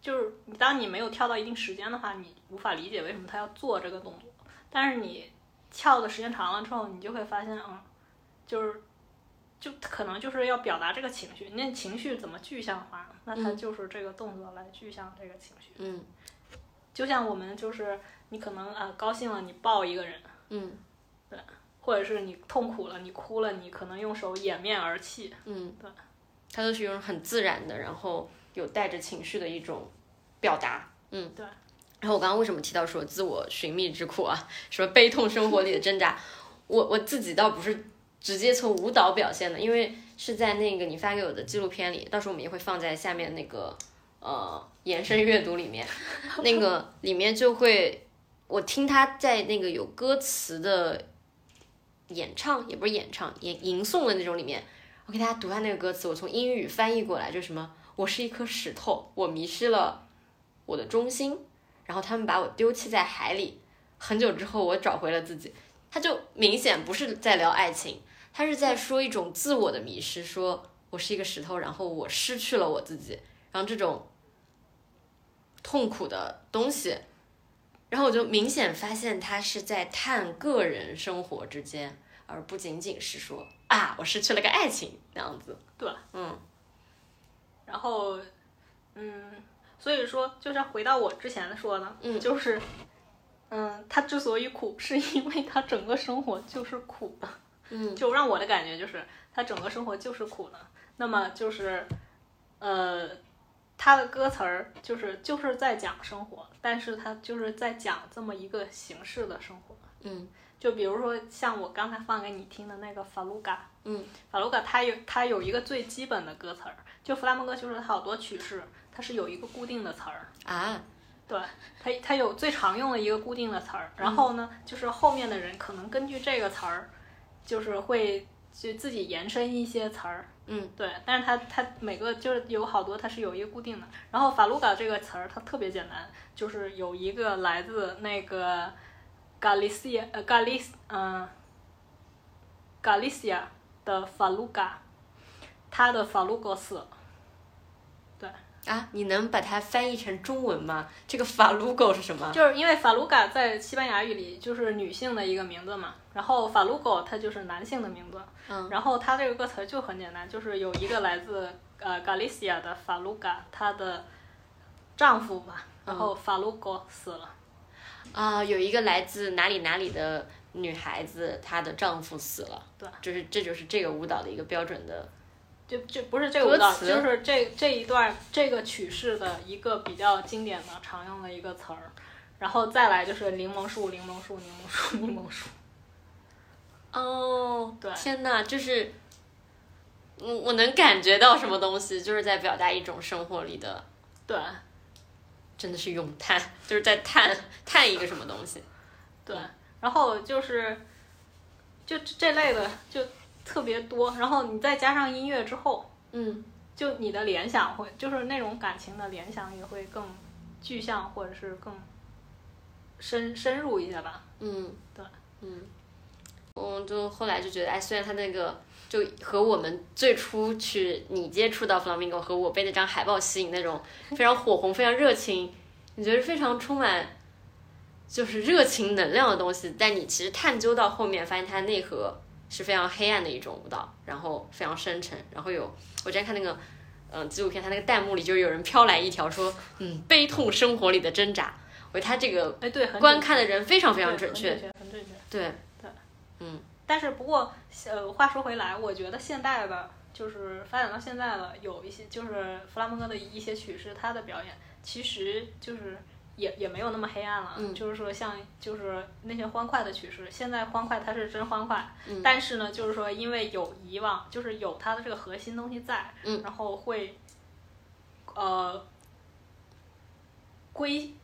[SPEAKER 1] 就是你当你没有跳到一定时间的话，你无法理解为什么他要做这个动作，但是你跳的时间长了之后，你就会发现，嗯，就是。就可能就是要表达这个情绪，那情绪怎么具象化？那它就是这个动作来具象这个情绪。
[SPEAKER 2] 嗯
[SPEAKER 1] 就像我们就是你可能啊高兴了，你抱一个人，
[SPEAKER 2] 嗯对
[SPEAKER 1] 或者是你痛苦了，你哭了，你可能用手掩面而泣。
[SPEAKER 2] 嗯，
[SPEAKER 1] 对，
[SPEAKER 2] 它都是一种很自然的，然后有带着情绪的一种表达，嗯，
[SPEAKER 1] 对。
[SPEAKER 2] 然后我刚刚为什么提到说自我寻觅之苦啊，什么悲痛生活里的挣扎，我我自己倒不是。直接从舞蹈表现的，因为是在那个你发给我的纪录片里，到时候我们也会放在下面那个呃延伸阅读里面，那个里面就会我听他在那个有歌词的演唱，也不是演唱，吟吟诵的那种里面，我给大家读下那个歌词，我从英语翻译过来，就什么我是一颗石头，我迷失了我的中心，然后他们把我丢弃在海里，很久之后我找回了自己，他就明显不是在聊爱情。他是在说一种自我的迷失，说我是一个石头，然后我失去了我自己，然后这种痛苦的东西，然后我就明显发现他是在探个人生活之间，而不仅仅是说啊，我失去了个爱情那样子。
[SPEAKER 1] 对，
[SPEAKER 2] 嗯，
[SPEAKER 1] 然后，嗯，所以说，就是回到我之前说的，
[SPEAKER 2] 嗯
[SPEAKER 1] 就是，嗯，他之所以苦，是因为他整个生活就是苦的。
[SPEAKER 2] 嗯，
[SPEAKER 1] 就让我的感觉就是，他整个生活就是苦的。那么就是，呃，他的歌词儿就是就是在讲生活，但是他就是在讲这么一个形式的生活。
[SPEAKER 2] 嗯，
[SPEAKER 1] 就比如说像我刚才放给你听的那个法鲁嘎，
[SPEAKER 2] 嗯，
[SPEAKER 1] 法鲁嘎它有它有一个最基本的歌词儿，就弗拉门戈就是它好多曲式，它是有一个固定的词儿。
[SPEAKER 2] 啊，
[SPEAKER 1] 对，它它有最常用的一个固定的词儿，然后呢，就是后面的人可能根据这个词儿。就是会就自己延伸一些词儿，
[SPEAKER 2] 嗯，
[SPEAKER 1] 对，但是它它每个就是有好多它是有一个固定的。然后法鲁嘎这个词儿它特别简单，就是有一个来自那个 Galicia 呃加利嗯加利西亚的法鲁嘎，它的法鲁戈死了。
[SPEAKER 2] 啊，你能把它翻译成中文吗？这个法鲁狗是什么？
[SPEAKER 1] 就是因为法鲁嘎在西班牙语里就是女性的一个名字嘛，然后法鲁狗它就是男性的名字，
[SPEAKER 2] 嗯，
[SPEAKER 1] 然后它这个歌词就很简单，就是有一个来自呃加利西亚的法鲁嘎，她的丈夫吧，然后法鲁狗死了，
[SPEAKER 2] 啊，有一个来自哪里哪里的女孩子，她的丈夫死了，
[SPEAKER 1] 对，
[SPEAKER 2] 就是这就是这个舞蹈的一个标准的，
[SPEAKER 1] 就就不是这个舞蹈，
[SPEAKER 2] 词
[SPEAKER 1] 就是这这一段这个曲式的一个比较经典的常用的一个词儿，然后再来就是柠檬树，柠檬树，柠檬树，柠檬树。
[SPEAKER 2] 哦，
[SPEAKER 1] 对。
[SPEAKER 2] 天哪，就是我，我能感觉到什么东西，就是在表达一种生活里的，
[SPEAKER 1] 对。
[SPEAKER 2] 真的是咏叹，就是在叹叹一个什么东西。
[SPEAKER 1] 对，然后就是就这这类的就特别多，然后你再加上音乐之后，
[SPEAKER 2] 嗯。
[SPEAKER 1] 就你的联想会就是那种感情的联想也会更具象，或者是更深深入一些吧。
[SPEAKER 2] 嗯，
[SPEAKER 1] 对，
[SPEAKER 2] 嗯，我就后来就觉得，哎，虽然他那个就和我们最初去你接触到 Flamingo 和我被那张海报吸引那种非常火红、非常热情，你觉得非常充满就是热情能量的东西，但你其实探究到后面，发现它的内核是非常黑暗的一种舞蹈，然后非常深沉，然后有我之前看那个。嗯，纪录片它那个弹幕里就有人飘来一条说，嗯，悲痛生活里的挣扎。我觉得他这个
[SPEAKER 1] 哎，对，很
[SPEAKER 2] 观看的人非常非常准确，
[SPEAKER 1] 很准确，很准确。
[SPEAKER 2] 对，
[SPEAKER 1] 但是不过，呃，话说回来，我觉得现代的，就是发展到现在了，有一些就是弗拉门戈的一些曲式，他的表演其实就是也也没有那么黑暗了。
[SPEAKER 2] 嗯
[SPEAKER 1] 就是说像就是那些欢快的曲式，现在欢快它是真欢快，
[SPEAKER 2] 嗯
[SPEAKER 1] 但是呢，就是说因为有以往就是有它的这个核心东西在，
[SPEAKER 2] 嗯
[SPEAKER 1] 然后会呃规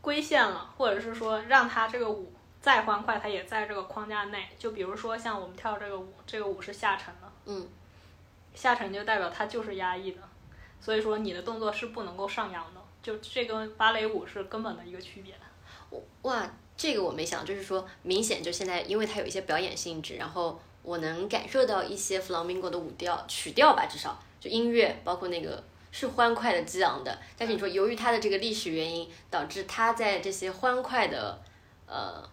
[SPEAKER 1] 规限了，或者是说让它这个舞再欢快，它也在这个框架内。就比如说像我们跳这个舞，这个舞是下沉的，
[SPEAKER 2] 嗯，
[SPEAKER 1] 下沉就代表它就是压抑的，所以说你的动作是不能够上扬的。就这跟芭蕾舞是根本的一个区别。
[SPEAKER 2] 哇，这个我没想到，就是说明显就现在，因为它有一些表演性质，然后我能感受到一些 flamingo 的舞调曲调吧，至少就音乐，包括那个是欢快的、激昂的。但是你说由于它的这个历史原因，导致它在这些欢快的呃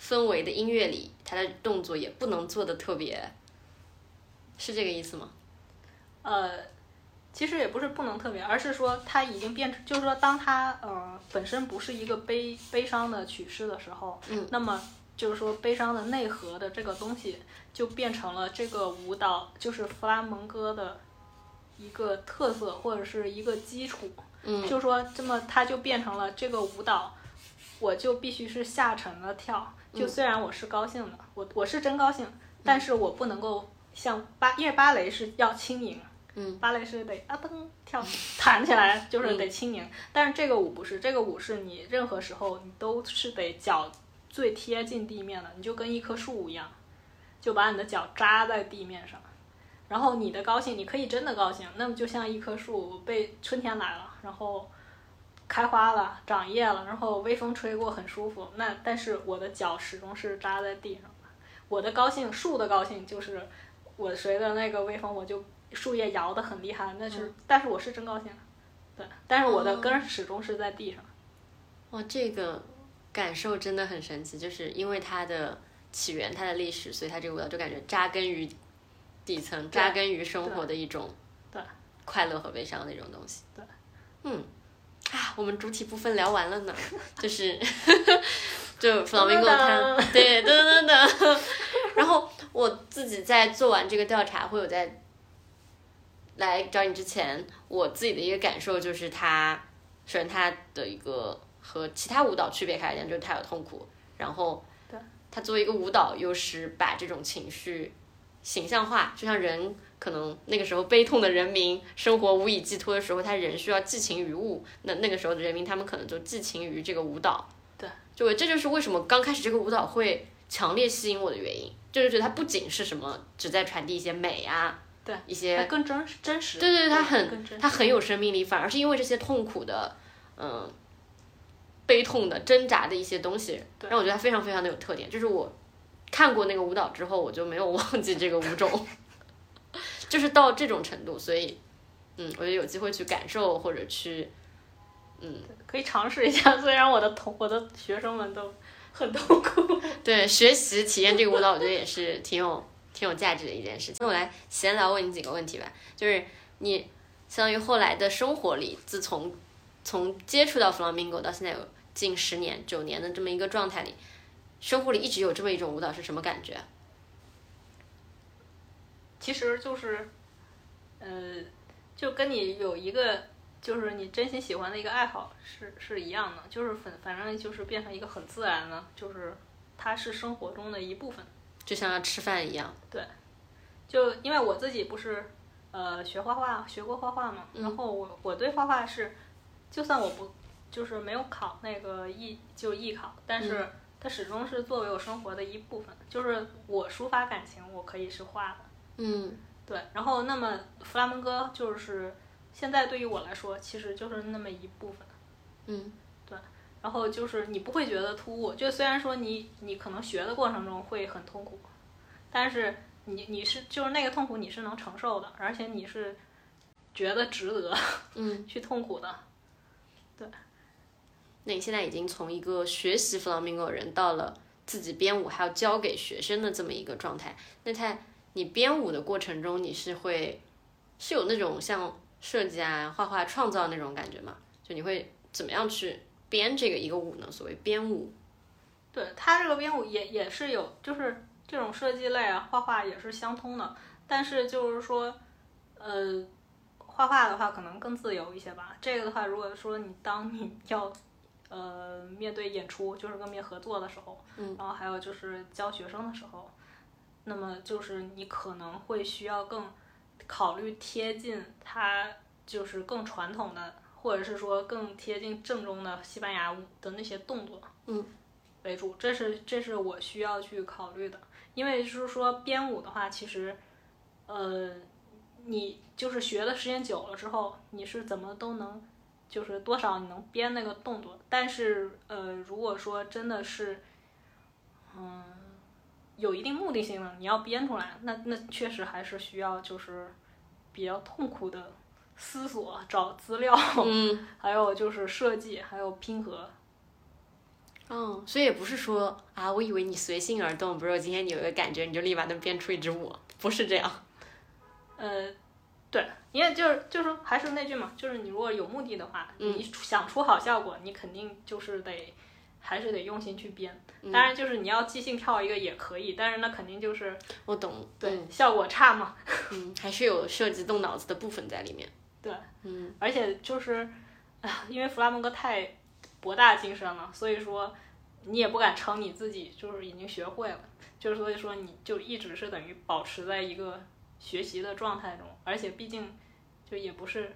[SPEAKER 2] 氛围的音乐里，它的动作也不能做的特别，是这个意思吗？
[SPEAKER 1] 呃，其实也不是不能特别，而是说它已经变成，就是说当它呃本身不是一个悲悲伤的曲式的时候，
[SPEAKER 2] 嗯，
[SPEAKER 1] 那么就是说悲伤的内核的这个东西就变成了这个舞蹈，就是弗拉门戈的一个特色或者是一个基础，
[SPEAKER 2] 嗯，
[SPEAKER 1] 就是说这么它就变成了这个舞蹈，我就必须是下沉的跳，就虽然我是高兴的，我我是真高兴，但是我不能够像芭，因为芭蕾是要轻盈。
[SPEAKER 2] 嗯，
[SPEAKER 1] 芭蕾是得啊噔跳弹起来，就是得轻盈。但是这个舞不是，这个舞是你任何时候你都是得脚最贴近地面的，你就跟一棵树一样，就把你的脚扎在地面上。然后你的高兴，你可以真的高兴，那么就像一棵树被春天来了，然后开花了、长叶了，然后微风吹过很舒服。那但是我的脚始终是扎在地上。我的高兴，树的高兴就是我随着那个微风，我就树叶摇得很厉害，那是，但是我是真高兴，对，但是我的根儿始终是在地上。
[SPEAKER 2] 哇，这个感受真的很神奇，就是因为它的起源、它的历史，所以它这个舞蹈就感觉扎根于底层，扎根于生活的一种
[SPEAKER 1] 对
[SPEAKER 2] 快乐和悲伤的一种东西。
[SPEAKER 1] 对，
[SPEAKER 2] 嗯，啊，我们主体部分聊完了呢，就是 就 flamingo 它对噔噔噔，然后我自己在做完这个调查，会有在来找你之前，我自己的一个感受就是它，首先它的一个和其他舞蹈区别开来讲，就是它有痛苦，然后
[SPEAKER 1] 对
[SPEAKER 2] 它作为一个舞蹈，又是把这种情绪形象化，就像人可能那个时候悲痛的人民生活无以寄托的时候，他人需要寄情于物，那那个时候的人民他们可能就寄情于这个舞蹈。
[SPEAKER 1] 对，
[SPEAKER 2] 就这就是为什么刚开始这个舞蹈会强烈吸引我的原因，就是觉得它不仅是什么只在传递一些美啊，
[SPEAKER 1] 对，
[SPEAKER 2] 一些
[SPEAKER 1] 更真真实。
[SPEAKER 2] 对对对，它很。它很有生命力，反而是因为这些痛苦的，嗯，悲痛的挣扎的一些东西，让我觉得它非常非常的有特点。就是我看过那个舞蹈之后，我就没有忘记这个舞种，就是到这种程度，所以，嗯，我觉得有机会去感受或者去，嗯，
[SPEAKER 1] 可以尝试一下，虽然我的同我的学生们都很痛苦。
[SPEAKER 2] 对，学习体验这个舞蹈，我觉得也是挺有挺有价值的一件事情。那我来闲聊问你几个问题吧，就是你相当于后来的生活里，自从从接触到 flamingo 到现在有近十年、九年的这么一个状态里，生活里一直有这么一种舞蹈是什么感觉？
[SPEAKER 1] 其实就是，呃，就跟你有一个就是你真心喜欢的一个爱好是是一样的，就是反反正就是变成一个很自然的，就是它是生活中的一部分。
[SPEAKER 2] 就像要吃饭一样。
[SPEAKER 1] 对就因为我自己不是呃学画画学过画画嘛，然后我我对画画是，就算我不就是没有考那个艺就艺考，但是它始终是作为我生活的一部分，就是我抒发感情，我可以是画的。
[SPEAKER 2] 嗯
[SPEAKER 1] 对，然后那么弗拉门戈就是现在对于我来说，其实就是那么一部分。
[SPEAKER 2] 嗯对
[SPEAKER 1] 然后就是你不会觉得突兀，就虽然说你你可能学的过程中会很痛苦，但是你你是就是那个痛苦你是能承受的，而且你是觉得值得
[SPEAKER 2] 嗯，
[SPEAKER 1] 去痛苦的。
[SPEAKER 2] 对那你现在已经从一个学习弗朗明哥的人到了自己编舞还要教给学生的这么一个状态。那在你编舞的过程中，你是会是有那种像设计啊、画画、创造那种感觉嘛？就你会怎么样去编这个一个舞呢？所谓编舞，
[SPEAKER 1] 对它这个编舞也也是有，就是这种设计类啊，画画也是相通的，但是就是说，呃，画画的话可能更自由一些吧。这个的话，如果说你当你 要呃面对演出，就是跟别人合作的时候，
[SPEAKER 2] 嗯，
[SPEAKER 1] 然后还有就是教学生的时候，那么就是你可能会需要更考虑贴近它就是更传统的，或者是说更贴近正宗的西班牙舞的那些动作，
[SPEAKER 2] 嗯，
[SPEAKER 1] 为主，这是这是我需要去考虑的，因为就是说编舞的话，其实，呃，你就是学的时间久了之后，你是怎么都能，就是多少你能编那个动作，但是呃，如果说真的是，嗯，有一定目的性的，你要编出来，那那确实还是需要就是比较痛苦的思索、找资料，
[SPEAKER 2] 嗯，
[SPEAKER 1] 还有就是设计，还有拼合。
[SPEAKER 2] 嗯，所以也不是说啊，我以为你随心而动，比如说今天你有一个感觉，你就立马能编出一支舞，不是这样。
[SPEAKER 1] 呃，对，因为就是就是还是那句嘛，就是你如果有目的的话，
[SPEAKER 2] 嗯
[SPEAKER 1] 你想出好效果，你肯定就是得还是得用心去编。
[SPEAKER 2] 嗯
[SPEAKER 1] 当然，就是你要即兴跳一个也可以，但是那肯定就是
[SPEAKER 2] 我懂，
[SPEAKER 1] 对、
[SPEAKER 2] 嗯
[SPEAKER 1] 效果差嘛。
[SPEAKER 2] 嗯，还是有涉及动脑子的部分在里面。
[SPEAKER 1] 对，
[SPEAKER 2] 嗯
[SPEAKER 1] 而且就是，啊，因为弗拉门戈太博大精深了，所以说你也不敢称你自己就是已经学会了，就是所以说你就一直是等于保持在一个学习的状态中，而且毕竟就也不是，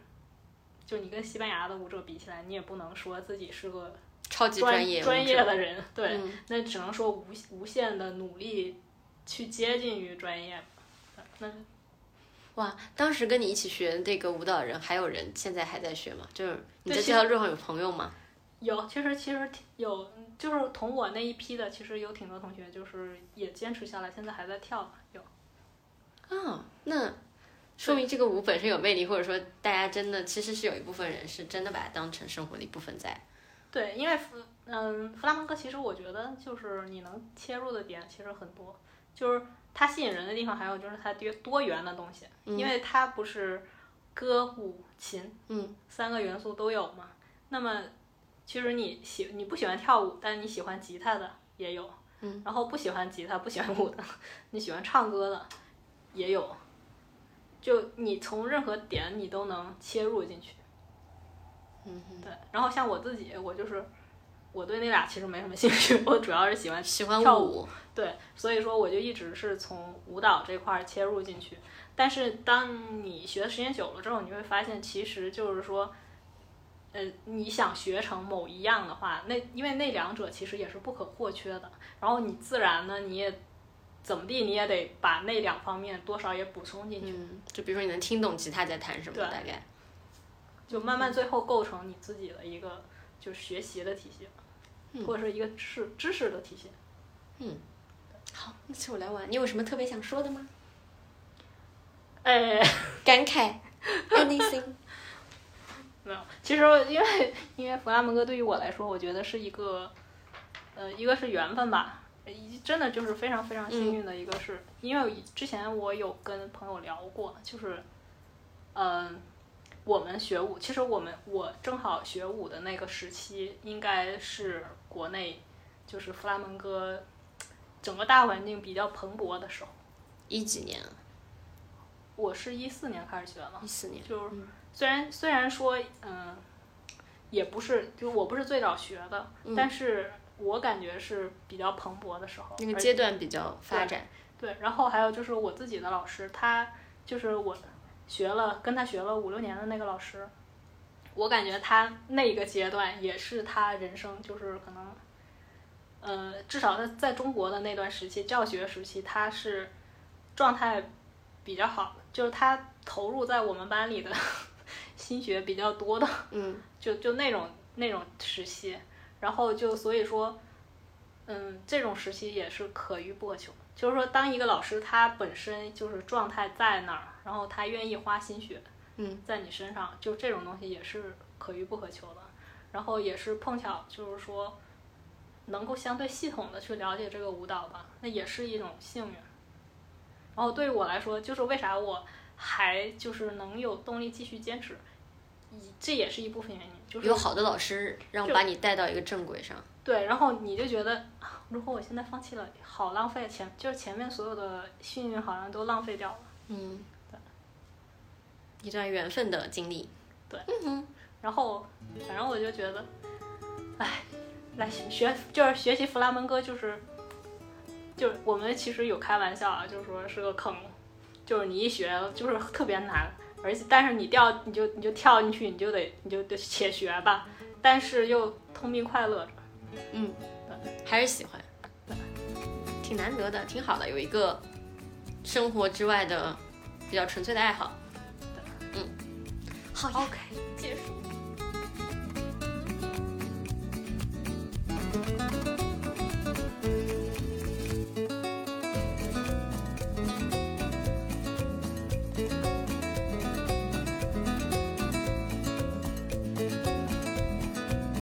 [SPEAKER 1] 就你跟西班牙的舞者比起来，你也不能说自己是个
[SPEAKER 2] 超级
[SPEAKER 1] 专
[SPEAKER 2] 业
[SPEAKER 1] 专业的人，对，
[SPEAKER 2] 嗯
[SPEAKER 1] 那只能说无无限的努力去接近于专业，那
[SPEAKER 2] 哇，当时跟你一起学这个舞蹈的人，还有人现在还在学吗？就是你在这条路上有朋友吗？
[SPEAKER 1] 有，其实其实挺有，就是同我那一批的，其实有挺多同学就是也坚持下来，现在还在跳的，有。
[SPEAKER 2] 啊，那说明这个舞本身有魅力，或者说大家真的其实是有一部分人是真的把它当成生活的一部分在。
[SPEAKER 1] 对，因为弗嗯弗拉门戈其实我觉得就是你能切入的点其实很多，就是它吸引人的地方，还有就是它多多元的东西，因为它不是歌舞琴
[SPEAKER 2] 嗯
[SPEAKER 1] 三个元素都有嘛。那么其实你喜你不喜欢跳舞，但你喜欢吉他的也有，
[SPEAKER 2] 嗯，
[SPEAKER 1] 然后不喜欢吉他不喜欢舞的，你喜欢唱歌的也有，就你从任何点你都能切入进去。
[SPEAKER 2] 嗯
[SPEAKER 1] 对，然后像我自己，我就是我对那俩其实没什么兴趣，我主要是喜欢
[SPEAKER 2] 喜欢
[SPEAKER 1] 跳
[SPEAKER 2] 舞，
[SPEAKER 1] 对，所以说我就一直是从舞蹈这块儿切入进去。但是当你学的时间久了之后，你会发现，其实就是说，呃，你想学成某一样的话，那因为那两者其实也是不可或缺的。然后你自然呢，你也怎么地，你也得把那两方面多少也补充进去，
[SPEAKER 2] 嗯，就比如说你能听懂吉他在弹什么，大概。
[SPEAKER 1] 就慢慢最后构成你自己的一个就是学习的体系，或者是一个知识知识的体系。
[SPEAKER 2] 嗯好，那请我来玩，你有什么特别想说的吗？
[SPEAKER 1] 哎。
[SPEAKER 2] 感慨，anything。
[SPEAKER 1] 没有，其实因为因为弗拉门戈对于我来说，我觉得是一个，呃，一个是缘分吧，一真的就是非常非常幸运的一个是，因为之前我有跟朋友聊过，就是，嗯、我们学舞，其实我们我正好学舞的那个时期，应该是国内就是弗拉门戈整个大环境比较蓬勃的时候。
[SPEAKER 2] 一几年啊？
[SPEAKER 1] 我是一四年开始学的，
[SPEAKER 2] 一四年。
[SPEAKER 1] 就是虽然虽然说，嗯、也不是，就我不是最早学的，但是我感觉是比较蓬勃的时候，
[SPEAKER 2] 那个阶段比较发展。
[SPEAKER 1] 对，然后还有就是我自己的老师，他就是我学了跟他学了五六年的那个老师，我感觉他那个阶段也是他人生就是可能，呃，至少在在中国的那段时期，教学时期，他是状态比较好的，就是他投入在我们班里的 心血比较多的，
[SPEAKER 2] 嗯
[SPEAKER 1] 就就那种那种时期，然后就所以说，嗯，这种时期也是可遇不可求。就是说，当一个老师他本身就是状态在那儿，然后他愿意花心血
[SPEAKER 2] 嗯
[SPEAKER 1] 在你身上，就这种东西也是可遇不可求的。然后也是碰巧，就是说能够相对系统的去了解这个舞蹈吧，那也是一种幸运。然后对于我来说，就是为啥我还就是能有动力继续坚持，一这也是一部分原因，就是
[SPEAKER 2] 有好的老师让
[SPEAKER 1] 就
[SPEAKER 2] 把你带到一个正轨上。
[SPEAKER 1] 对，然后你就觉得，啊如果我现在放弃了，好浪费前，就是前面所有的幸运好像都浪费掉了。
[SPEAKER 2] 嗯，一段缘分的经历。
[SPEAKER 1] 对，嗯然后，反正我就觉得，哎，来学就是学习弗拉门戈，就是，就是我们其实有开玩笑啊，就是说是个坑，就是你一学就是特别难，而且但是你掉你就你就跳进去，你就得你就得且学吧，但是又痛并快乐着。
[SPEAKER 2] 嗯，还是喜欢，挺难得的，挺好的，有一个生活之外的比较纯粹的爱好。嗯，好呀。
[SPEAKER 1] OK，结束。